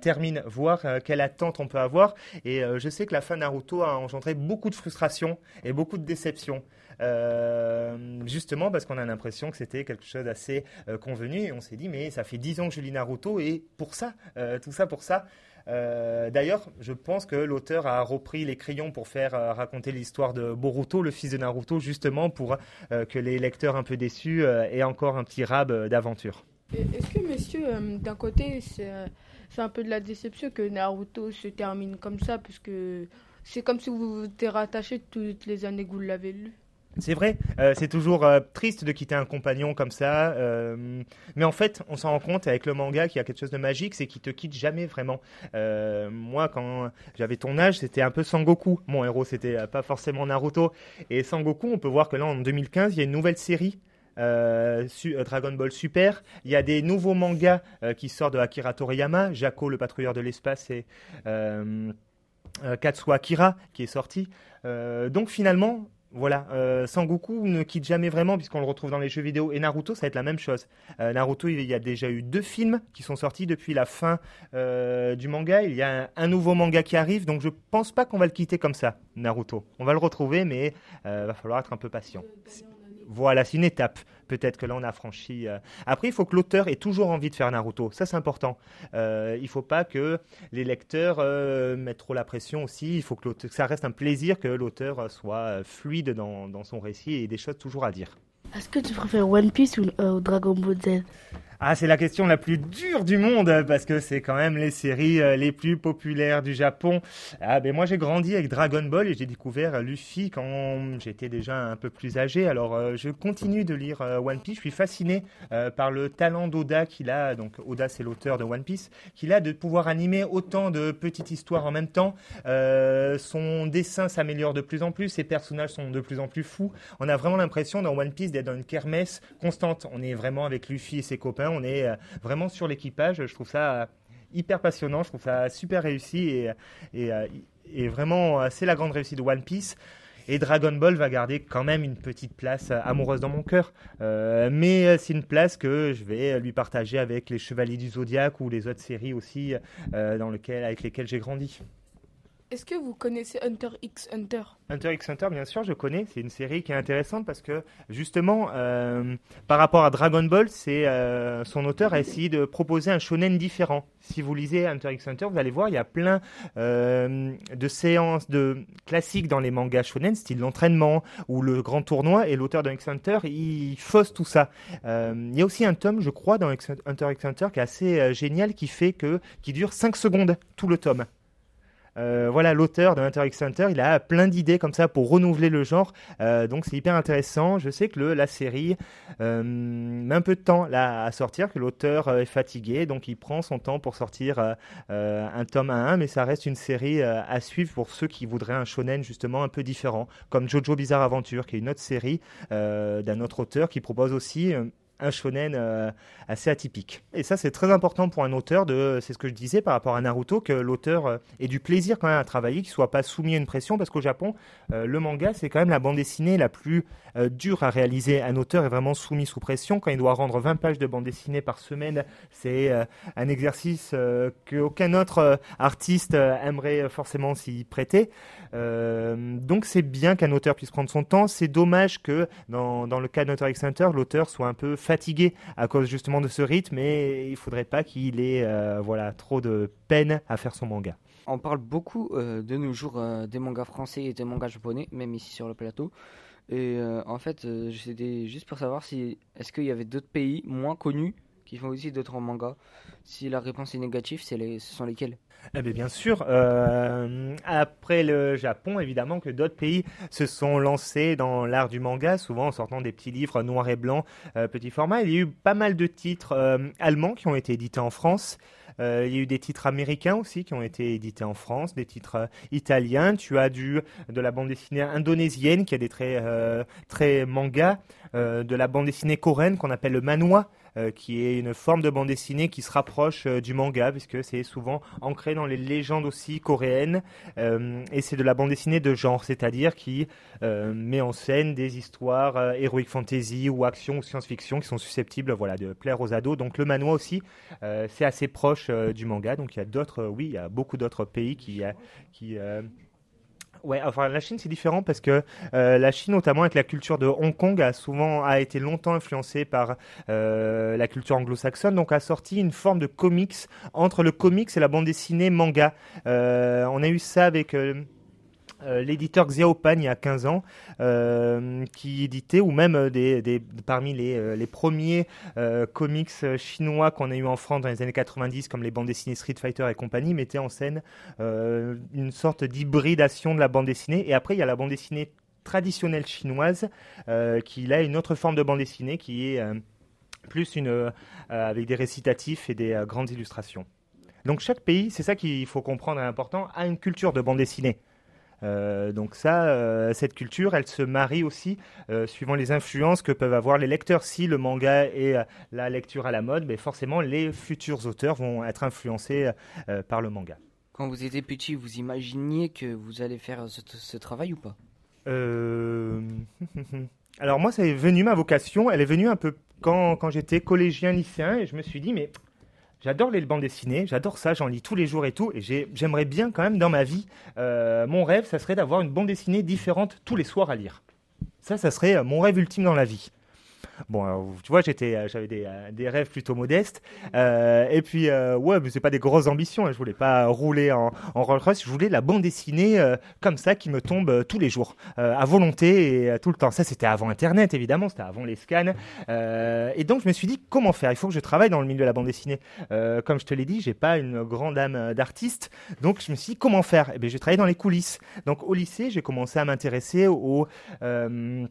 termine, voir quelle attente on peut avoir. Et je sais que la fin de Naruto a engendré beaucoup de frustration et beaucoup de déception. Euh, justement parce qu'on a l'impression que c'était quelque chose d'assez euh, convenu et on s'est dit mais ça fait 10 ans que je lis Naruto et pour ça, euh, tout ça pour ça. D'ailleurs, je pense que l'auteur a repris les crayons pour faire raconter l'histoire de Boruto, le fils de Naruto, justement pour que les lecteurs un peu déçus aient encore un petit rab d'aventure. Est-ce que, messieurs, euh, d'un côté, c'est c'est un peu de la déception que Naruto se termine comme ça, puisque c'est comme si vous vous étiez rattaché toutes les années que vous l'avez lu? C'est vrai, euh, c'est toujours euh, triste de quitter un compagnon comme ça, euh, mais en fait, on s'en rend compte avec le manga qu'il y a quelque chose de magique, c'est qu'il te quitte jamais vraiment. Moi, quand j'avais ton âge, c'était un peu Sangoku. Mon héros, c'était pas forcément Naruto. Et Sangoku, on peut voir que là, en 2015, il y a une nouvelle série. Dragon Ball Super. Il y a des nouveaux mangas qui sortent de Akira Toriyama, Jaco, le patrouilleur de l'espace et Katsuo Akira qui est sorti. Donc finalement, voilà, euh, Sangoku ne quitte jamais vraiment puisqu'on le retrouve dans les jeux vidéo et Naruto, ça va être la même chose. Euh, Naruto, il y a déjà eu deux films qui sont sortis depuis la fin euh, du manga. Il y a un, nouveau manga qui arrive, donc je pense pas qu'on va le quitter comme ça, Naruto. On va le retrouver, mais euh, va falloir être un peu patient. Voilà, c'est une étape. Peut-être que là, on a franchi. euh. Après, il faut que l'auteur ait toujours envie de faire Naruto. Ça, c'est important. Euh, il ne faut pas que les lecteurs euh, mettent trop la pression aussi. Il faut que, ça reste un plaisir que l'auteur soit fluide dans, son récit et des choses toujours à dire. Est-ce que tu préfères One Piece ou Dragon Ball Z? Ah, c'est la question la plus dure du monde parce que c'est quand même les séries euh, les plus populaires du Japon. Ah, ben moi j'ai grandi avec Dragon Ball et j'ai découvert euh, Luffy quand j'étais déjà un peu plus âgé. Alors euh, je continue de lire One Piece. Je suis fasciné par le talent d'Oda qu'il a. Donc Oda c'est l'auteur de One Piece, qu'il a de pouvoir animer autant de petites histoires en même temps. Son dessin s'améliore de plus en plus. Ses personnages sont de plus en plus fous. On a vraiment l'impression dans One Piece d'être dans une kermesse constante. On est vraiment avec Luffy et ses copains. On est euh, vraiment sur l'équipage. Je trouve ça euh, hyper passionnant. Je trouve ça super réussi et, euh, vraiment c'est la grande réussite de One Piece. Et Dragon Ball va garder quand même une petite place amoureuse dans mon cœur. Mais c'est une place que je vais lui partager avec les Chevaliers du Zodiaque ou les autres séries aussi dans lequel, avec lesquelles j'ai grandi. Est-ce que vous connaissez Hunter x Hunter? Hunter x Hunter, bien sûr, je connais. C'est une série qui est intéressante parce que justement, euh, par rapport à Dragon Ball, euh, son auteur a essayé de proposer un shonen différent. Si vous lisez Hunter x Hunter, vous allez voir, il y a plein euh, de séances de classiques dans les mangas shonen, style l'entraînement ou le grand tournoi. Et l'auteur de X Hunter, il fausse tout ça. Il y a aussi un tome, je crois, dans Hunter x Hunter qui est assez génial, qui fait que qui dure 5 secondes tout le tome. Euh, voilà, l'auteur de Hunter x Hunter, il a plein d'idées comme ça pour renouveler le genre. Euh, donc c'est hyper intéressant. Je sais que la série euh, met un peu de temps là à sortir, que l'auteur est fatigué, donc il prend son temps pour sortir un tome à un, mais ça reste une série à suivre pour ceux qui voudraient un shonen justement un peu différent, comme Jojo Bizarre Adventure, qui est une autre série d'un autre auteur qui propose aussi un shonen euh, assez atypique. Et ça, c'est très important pour un auteur, de, c'est ce que je disais par rapport à Naruto, que l'auteur euh, ait du plaisir quand même à travailler, qu'il soit pas soumis à une pression, parce qu'au Japon, euh, le manga, c'est quand même la bande dessinée la plus dure à réaliser. Un auteur est vraiment soumis sous pression. Quand il doit rendre 20 pages de bande dessinée par semaine, c'est un exercice qu'aucun autre artiste aimerait forcément s'y prêter. Donc c'est bien qu'un auteur puisse prendre son temps. C'est dommage que dans, dans le cas d'Hunter x Hunter, l'auteur soit un peu fatigué à cause justement de ce rythme et il faudrait pas qu'il ait euh, voilà, trop de peine à faire son manga. On parle beaucoup euh, de nos jours euh, des mangas français et des mangas japonais, même ici sur le plateau. Et en fait, c'était juste pour savoir si est-ce qu'il y avait d'autres pays moins connus qui font aussi d'autres mangas. Si la réponse est négative, ce sont lesquels? Eh bien, bien sûr, euh, après le Japon, évidemment que d'autres pays se sont lancés dans l'art du manga, souvent en sortant des petits livres noirs et blancs, euh, petit format. Il y a eu pas mal de titres euh, allemands qui ont été édités en France. Euh, il y a eu des titres américains aussi qui ont été édités en France, des titres italiens. Tu as du de la bande dessinée indonésienne qui a des traits euh, très manga, de la bande dessinée coréenne qu'on appelle le manhwa, euh, qui est une forme de bande dessinée qui se rapproche euh, du manga, puisque c'est souvent ancré dans les légendes aussi coréennes, euh, et c'est de la bande dessinée de genre, c'est-à-dire qui met en scène des histoires heroic fantasy ou action ou science-fiction qui sont susceptibles voilà, de plaire aux ados. Donc le manhwa aussi, c'est assez proche du manga, donc il y a d'autres, oui, il y a beaucoup d'autres pays qui... Ouais, enfin la Chine c'est différent parce que euh, la Chine, notamment avec la culture de Hong Kong, a souvent a été longtemps influencée par euh, la culture anglo-saxonne, donc a sorti une forme de comics entre le comics et la bande dessinée manga. Euh, on a eu ça avec euh, l'éditeur Xiaopan il y a 15 ans, euh, qui éditait, ou même euh, des, parmi les, premiers comics chinois qu'on a eu en France dans les années 90, comme les bandes dessinées Street Fighter et compagnie, mettaient en scène une sorte d'hybridation de la bande dessinée. Et après, il y a la bande dessinée traditionnelle chinoise, qui a une autre forme de bande dessinée qui est plus une, avec des récitatifs et des grandes illustrations. Donc chaque pays, c'est ça qu'il faut comprendre et important, a une culture de bande dessinée. Euh, donc ça, euh, cette culture, elle se marie aussi euh, suivant les influences que peuvent avoir les lecteurs. Si le manga est la lecture à la mode, mais forcément les futurs auteurs vont être influencés par le manga. Quand vous étiez petit, vous imaginiez que vous allez faire ce, ce travail ou pas? *laughs* Alors moi, ça est venu ma vocation. Elle est venue un peu quand, quand j'étais collégien, lycéen, et je me suis dit, mais j'adore les bandes dessinées, j'adore ça, j'en lis tous les jours et tout, et j'ai- j'aimerais bien quand même dans ma vie, euh, mon rêve, ça serait d'avoir une bande dessinée différente tous les soirs à lire. Ça, ça serait euh, mon rêve ultime dans la vie. Bon, alors, tu vois, j'étais, euh, j'avais des, euh, des rêves plutôt modestes. Euh, et puis, euh, ouais, mais c'est pas des grosses ambitions. hein. Je voulais pas rouler en, en Rolls Royce. Je voulais la bande dessinée euh, comme ça qui me tombe euh, tous les jours, euh, à volonté et euh, tout le temps. Ça, c'était avant Internet, évidemment. C'était avant les scans. Euh, et donc, je me suis dit, comment faire? Il faut que je travaille dans le milieu de la bande dessinée. Euh, comme je te l'ai dit, j'ai pas une grande âme euh, d'artiste. Donc, je me suis dit, comment faire? Eh bien, j'ai travaillé dans les coulisses. Donc, au lycée, j'ai commencé à m'intéresser au euh,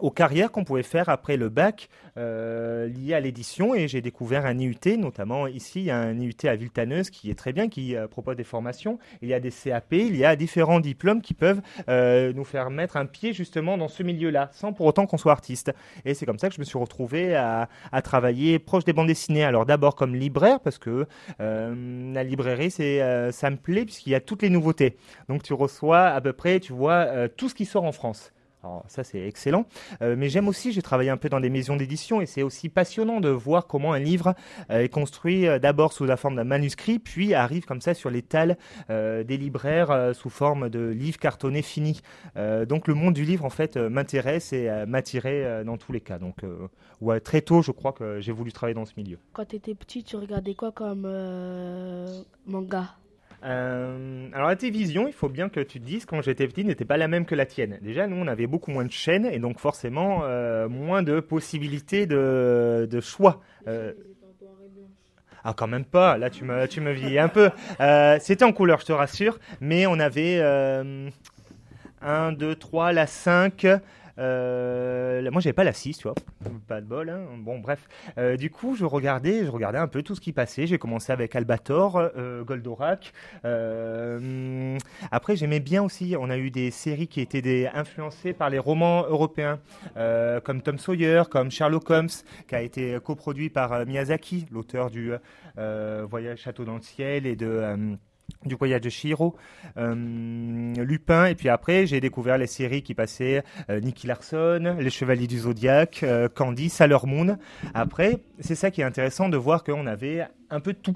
aux carrières qu'on pouvait faire après le bac euh, liées à l'édition et j'ai découvert un IUT, notamment ici un IUT à Villetaneuse qui est très bien, qui euh, propose des formations. Il y a des CAP, il y a différents diplômes qui peuvent euh, nous faire mettre un pied justement dans ce milieu-là, sans pour autant qu'on soit artiste. Et c'est comme ça que je me suis retrouvé à, à travailler proche des bandes dessinées. Alors d'abord comme libraire parce que la librairie c'est ça me plaît puisqu'il y a toutes les nouveautés. Donc tu reçois à peu près, tu vois tout ce qui sort en France. Alors ça c'est excellent, Euh, mais j'aime aussi, j'ai travaillé un peu dans des maisons d'édition et c'est aussi passionnant de voir comment un livre euh, est construit euh, d'abord sous la forme d'un manuscrit, puis arrive comme ça sur l'étal euh, des libraires sous forme de livres cartonnés finis. Donc le monde du livre en fait m'intéresse et m'attirait dans tous les cas. Donc très tôt je crois que j'ai voulu travailler dans ce milieu. Quand tu étais petit, tu regardais quoi comme manga? Euh, alors la télévision, il faut bien que tu te dises, quand j'étais petit, n'était pas la même que la tienne. Déjà, nous, on avait beaucoup moins de chaînes et donc forcément euh, moins de possibilités de, de choix. Euh, ah, quand même pas. Là, tu me, tu me vieillis un peu. Euh, C'était en couleur, je te rassure, mais on avait euh, 1, 2, 3, la 5. Euh, moi, j'avais pas la 6, tu vois. Pas de bol. hein. Bon, bref. Euh, du coup, je regardais, je regardais un peu tout ce qui passait. J'ai commencé avec Albator, euh, Goldorak. Euh, après, j'aimais bien aussi. On a eu des séries qui étaient influencées par les romans européens, comme Tom Sawyer, comme Sherlock Holmes, qui a été coproduit par Miyazaki, l'auteur du Voyage Château dans le ciel et de du voyage de Shiro, euh, Lupin, et puis après j'ai découvert les séries qui passaient euh, Nicky Larson, Les Chevaliers du Zodiaque, euh, Candy, Sailor Moon. Après, c'est ça qui est intéressant de voir qu'on avait un peu tout.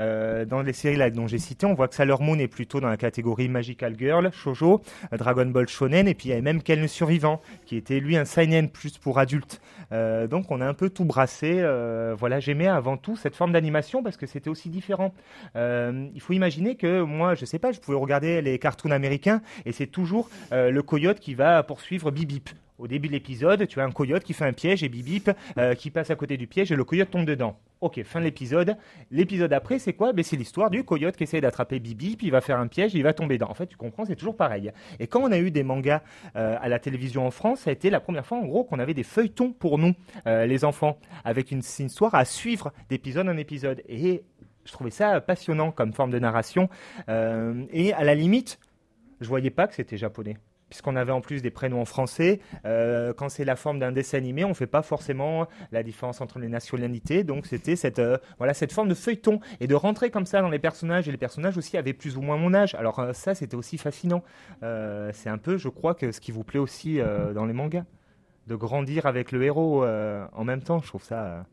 Euh, dans les séries là dont j'ai cité, on voit que Sailor Moon est plutôt dans la catégorie Magical Girl, Shoujo, Dragon Ball Shonen, et puis il y avait même Ken Survivant, qui était lui un seinen plus pour adultes. Euh, donc on a un peu tout brassé. euh, voilà, j'aimais avant tout cette forme d'animation parce que c'était aussi différent. Il faut imaginer que moi, je sais pas, je pouvais regarder les cartoons américains et c'est toujours le coyote qui va poursuivre Bibip. Au début de l'épisode, tu as un coyote qui fait un piège et Bibip euh, qui passe à côté du piège et le coyote tombe dedans. Ok, fin de l'épisode. L'épisode après, c'est quoi? Ben, C'est l'histoire du coyote qui essaie d'attraper Bibi, puis il va faire un piège et il va tomber dedans. En fait, tu comprends, c'est toujours pareil. Et quand on a eu des mangas euh, à la télévision en France, ça a été la première fois, en gros, qu'on avait des feuilletons pour nous, euh, les enfants, avec une, histoire à suivre d'épisode en épisode. Et je trouvais ça passionnant comme forme de narration. Et à la limite, je voyais pas que c'était japonais. Puisqu'on avait en plus des prénoms en français, euh, quand c'est la forme d'un dessin animé, on ne fait pas forcément la différence entre les nationalités. Donc c'était cette, euh, voilà, cette forme de feuilleton et de rentrer comme ça dans les personnages. Et les personnages aussi avaient plus ou moins mon âge. Alors euh, ça, c'était aussi fascinant. C'est un peu, je crois, que ce qui vous plaît aussi dans les mangas. De grandir avec le héros en même temps. Je trouve ça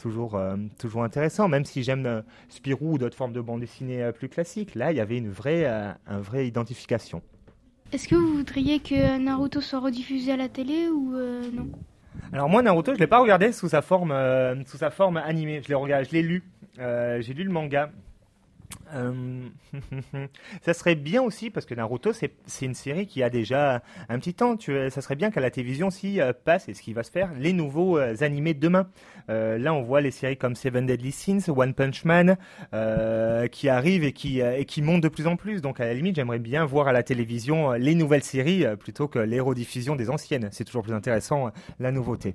toujours, toujours intéressant. Même si j'aime Spirou ou d'autres formes de bande dessinée plus classiques. Là, il y avait une vraie, un vraie identification. Est-ce que vous voudriez que Naruto soit rediffusé à la télé ou euh, non Alors moi Naruto, je l'ai pas regardé sous sa forme, euh, sous sa forme animée. Je l'ai regardé, je l'ai lu. Euh, j'ai lu le manga. Euh, *laughs* ça serait bien aussi parce que Naruto c'est une série qui a déjà un petit temps. Tu, ça serait bien qu'à la télévision aussi euh, passe et ce qui va se faire les nouveaux euh, animés de demain. Euh, là on voit les séries comme Seven Deadly Sins, One Punch Man euh, qui arrivent et qui et qui montent de plus en plus. Donc à la limite j'aimerais bien voir à la télévision les nouvelles séries plutôt que les rediffusions des anciennes. C'est toujours plus intéressant la nouveauté.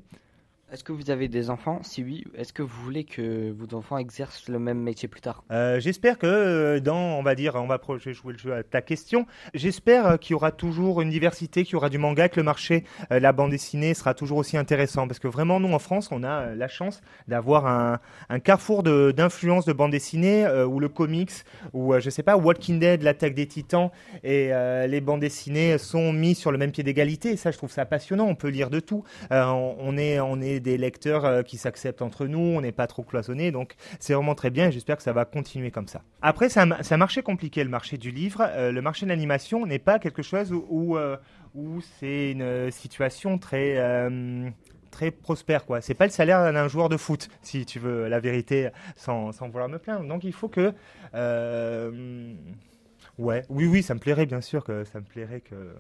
Est-ce que vous avez des enfants? Si oui, est-ce que vous voulez que vos enfants exercent le même métier plus tard? Euh, j'espère que euh, dans, on va dire, on va jouer le jeu à ta question. J'espère euh, qu'il y aura toujours une diversité, qu'il y aura du manga, que le marché, la bande dessinée sera toujours aussi intéressant. Parce que vraiment, nous en France, on a la chance d'avoir un, un carrefour de- d'influence de, bande dessinée euh, où le comics, ou je sais pas, Walking Dead, l'attaque des Titans et les bandes dessinées sont mis sur le même pied d'égalité. Ça, je trouve ça passionnant. On peut lire de tout. On est, on est des lecteurs euh, qui s'acceptent entre nous. On n'est pas trop cloisonnés. Donc, c'est vraiment très bien. et J'espère que ça va continuer comme ça. Après, c'est un, marché compliqué, le marché du livre. Euh, le marché de l'animation n'est pas quelque chose où, où, euh, c'est une situation très très prospère quoi. C'est pas le salaire d'un joueur de foot si tu veux la vérité sans, sans vouloir me plaindre. Donc il faut que ouais, oui oui, ça me plairait bien sûr que ça me plairait que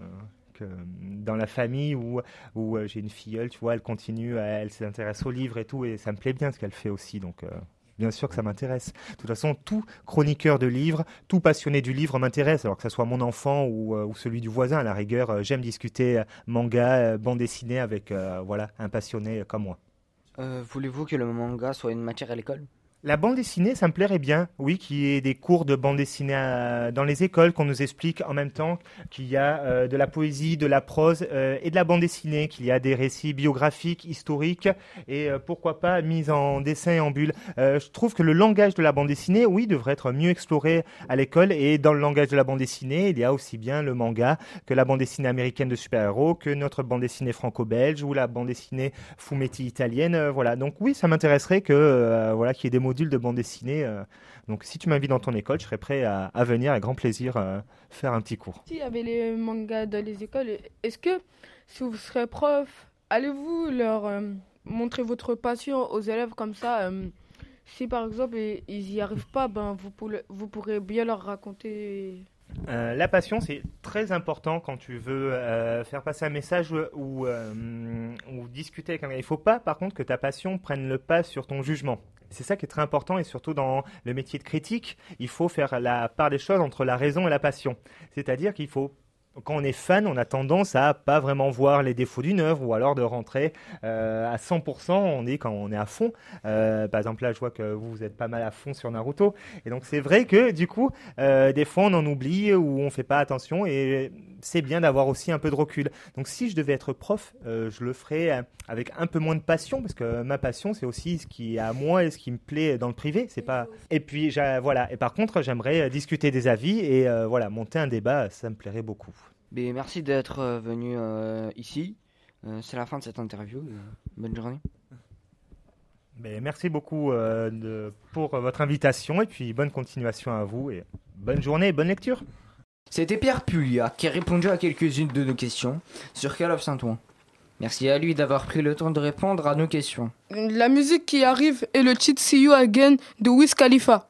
que dans la famille où, où euh, j'ai une filleule, tu vois, elle continue, elle s'intéresse aux livres et tout, et ça me plaît bien ce qu'elle fait aussi, donc euh, bien sûr que ça m'intéresse. De toute façon, tout chroniqueur de livres, tout passionné du livre m'intéresse, alors que ce soit mon enfant ou, euh, ou celui du voisin, à la rigueur, euh, j'aime discuter euh, manga, euh, bande dessinée avec euh, voilà, un passionné euh, comme moi. Euh, Voulez-vous que le manga soit une matière à l'école? La bande dessinée, ça me plairait bien, oui, qu'il y ait des cours de bande dessinée à- dans les écoles, qu'on nous explique en même temps qu'il y a euh, de la poésie, de la prose euh, et de la bande dessinée, qu'il y a des récits biographiques, historiques et euh, pourquoi pas mis en dessin et en bulle. Euh, je trouve que le langage de la bande dessinée, oui, devrait être mieux exploré à l'école et dans le langage de la bande dessinée, il y a aussi bien le manga que la bande dessinée américaine de super-héros, que notre bande dessinée franco-belge ou la bande dessinée fumetti italienne, euh, voilà. Donc oui, ça m'intéresserait que euh, voilà qu'il y ait des modules de bande dessinée. euh. donc si tu m'invites dans ton école, je serais prêt à, à venir avec grand plaisir euh, faire un petit cours. S'il y avait les mangas dans les écoles, est-ce que si vous serez prof, allez-vous leur euh, montrer votre passion aux élèves comme ça Si par exemple ils n'y arrivent pas, ben vous, pourrez, vous pourrez bien leur raconter. Euh, la passion, c'est très important quand tu veux euh, faire passer un message ou, euh, ou discuter avec quelqu'un. Il ne faut pas, par contre, que ta passion prenne le pas sur ton jugement. C'est ça qui est très important et surtout dans le métier de critique, il faut faire la part des choses entre la raison et la passion. C'est-à-dire qu'il faut quand on est fan, on a tendance à pas vraiment voir les défauts d'une œuvre ou alors de rentrer euh, à 100%. On est quand on est à fond. Euh, par exemple, là, je vois que vous, êtes pas mal à fond sur Naruto. Et donc, c'est vrai que du coup, euh, des fois, on en oublie ou on fait pas attention. Et c'est bien d'avoir aussi un peu de recul. Donc, si je devais être prof, je le ferais avec un peu moins de passion parce que ma passion, c'est aussi ce qui est à moi et ce qui me plaît dans le privé. C'est pas. Et puis, voilà. Et par contre, j'aimerais discuter des avis et voilà, monter un débat. Ça me plairait beaucoup. Mais merci d'être euh, venu euh, ici. Euh, C'est la fin de cette interview. bonne journée. Ben, merci beaucoup euh, de- pour votre invitation et puis bonne continuation à vous et bonne journée et bonne lecture. C'était Pierre Pulia qui a répondu à quelques-unes de nos questions sur Call of Saint-Ouen. Merci à lui d'avoir pris le temps de répondre à nos questions. La musique qui arrive est le titre See You Again de Wiz Khalifa.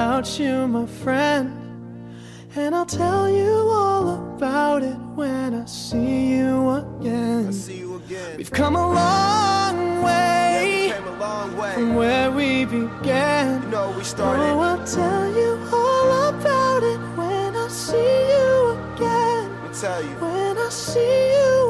Without you, my friend. And I'll tell you all about it when I see you again. We've come a long way, from where we began. You know, we started. Oh, I'll tell you all about it when I see you again. Let me tell you. When I see you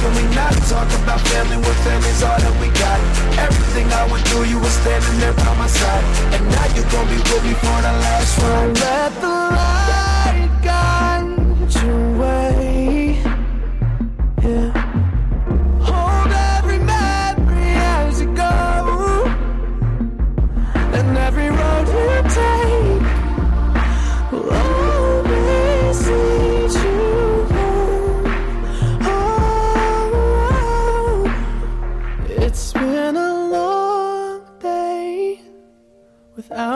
Can we not talk about family when family's all that we got? Everything I went through, you were standing there by my side. And now you're gonna be with me for the last ride. Let the light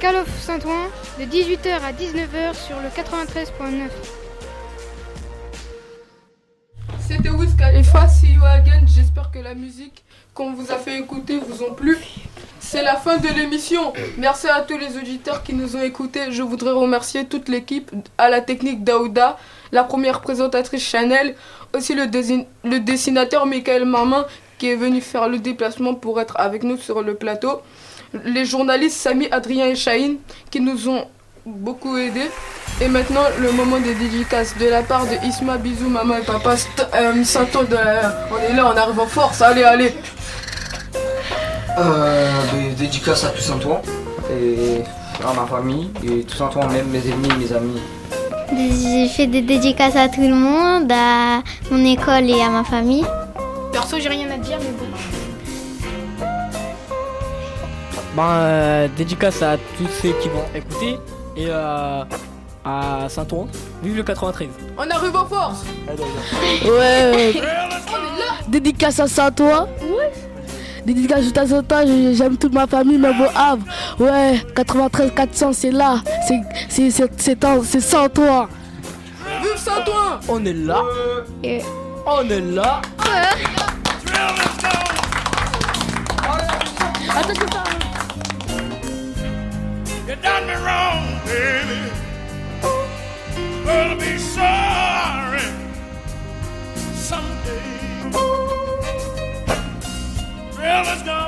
Calof Saint-Ouen, de 18h à 19h sur le 93.9. C'était Wiz Khalifa, See You Again. J'espère que la musique qu'on vous a fait écouter vous ont plu. C'est la fin de l'émission. Merci à tous les auditeurs qui nous ont écoutés. Je voudrais remercier toute l'équipe, à la technique Daouda, la première présentatrice Chanel, aussi le, le dessinateur Michael Mamin qui est venu faire le déplacement pour être avec nous sur le plateau. Les journalistes Samy, Adrien et Chahine qui nous ont beaucoup aidés. Et maintenant, le moment des dédicaces de la part de Isma, bisous, maman et papa. Euh, Saint-Ouen de la- On est là, on arrive en force. Allez, allez. Euh, des dédicaces à tout Saint-Ouen et à ma famille et tout Saint-Ouen, même mes ennemis, mes amis. J'ai fait des dédicaces à tout le monde, à mon école et à ma famille. Perso, j'ai rien à dire, mais bon. Ben, euh, dédicace à tous ceux qui vont écouter et euh, à Saint-Ouen. Vive le 93. On arrive en force. Ouais. Dédicace à Saint-Ouen. Dédicace à Saint-Ouen, j'ai- j'aime toute ma famille, mais bon Havre. Ouais, 93 400, c'est là. C'est- C'est c'est- c'est en- c'est Saint-Ouen. Vive Saint-Ouen On est là. On est là. You baby. Oh, Gonna be sorry someday. Thrill is gone.